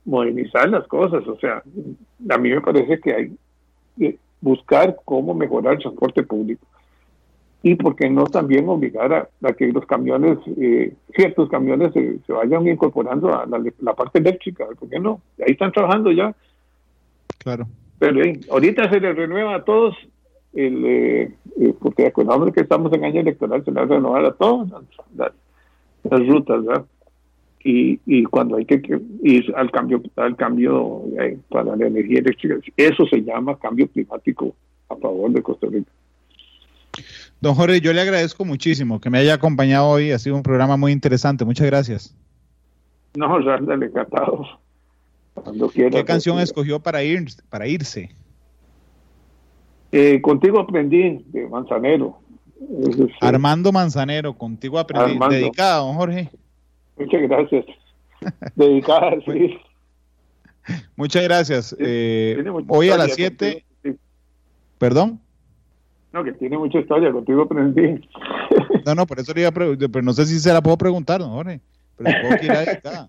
modernizar las cosas. O sea, a mí me parece que hay que buscar cómo mejorar el transporte público y por qué no también obligar a, que los camiones, eh, ciertos camiones se, vayan incorporando a la, parte eléctrica, ¿por qué no? Ahí están trabajando ya. Claro. Pero ahorita se les renueva a todos, el, eh, eh, porque acordamos que estamos en año electoral, se les renueva a todas las, rutas, ¿verdad? Y, y cuando hay que ir al cambio, al cambio para la energía eléctrica, eso se llama cambio climático a favor de Costa Rica. Don Jorge, yo le agradezco muchísimo que me haya acompañado hoy. Ha sido un programa muy interesante. Muchas gracias. No, le encantado. Cuando quiera. ¿Qué canción escogió para, ir, para irse? Eh, contigo aprendí, de Manzanero. Armando Manzanero, contigo aprendí. Dedicada, don Jorge. Muchas gracias. [LAUGHS] Dedicada, sí. Muchas gracias. Eh, hoy a las 7. ¿Perdón? No, que tiene mucha historia, contigo aprendí. No, no, por eso le iba a preguntar, pero no sé si se la puedo preguntar, ¿no, Jorge? Pero supongo que irá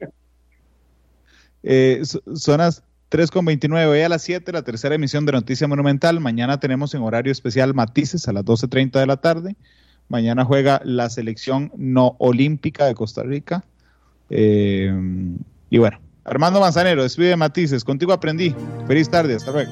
eh, son las 3.29, hoy a las 7, la tercera emisión de Noticia Monumental. Mañana tenemos en horario especial Matices a las 12.30 de la tarde. Mañana juega la selección no olímpica de Costa Rica. Eh, y bueno, Armando Manzanero, despide Matices. Contigo aprendí. Feliz tarde, hasta luego.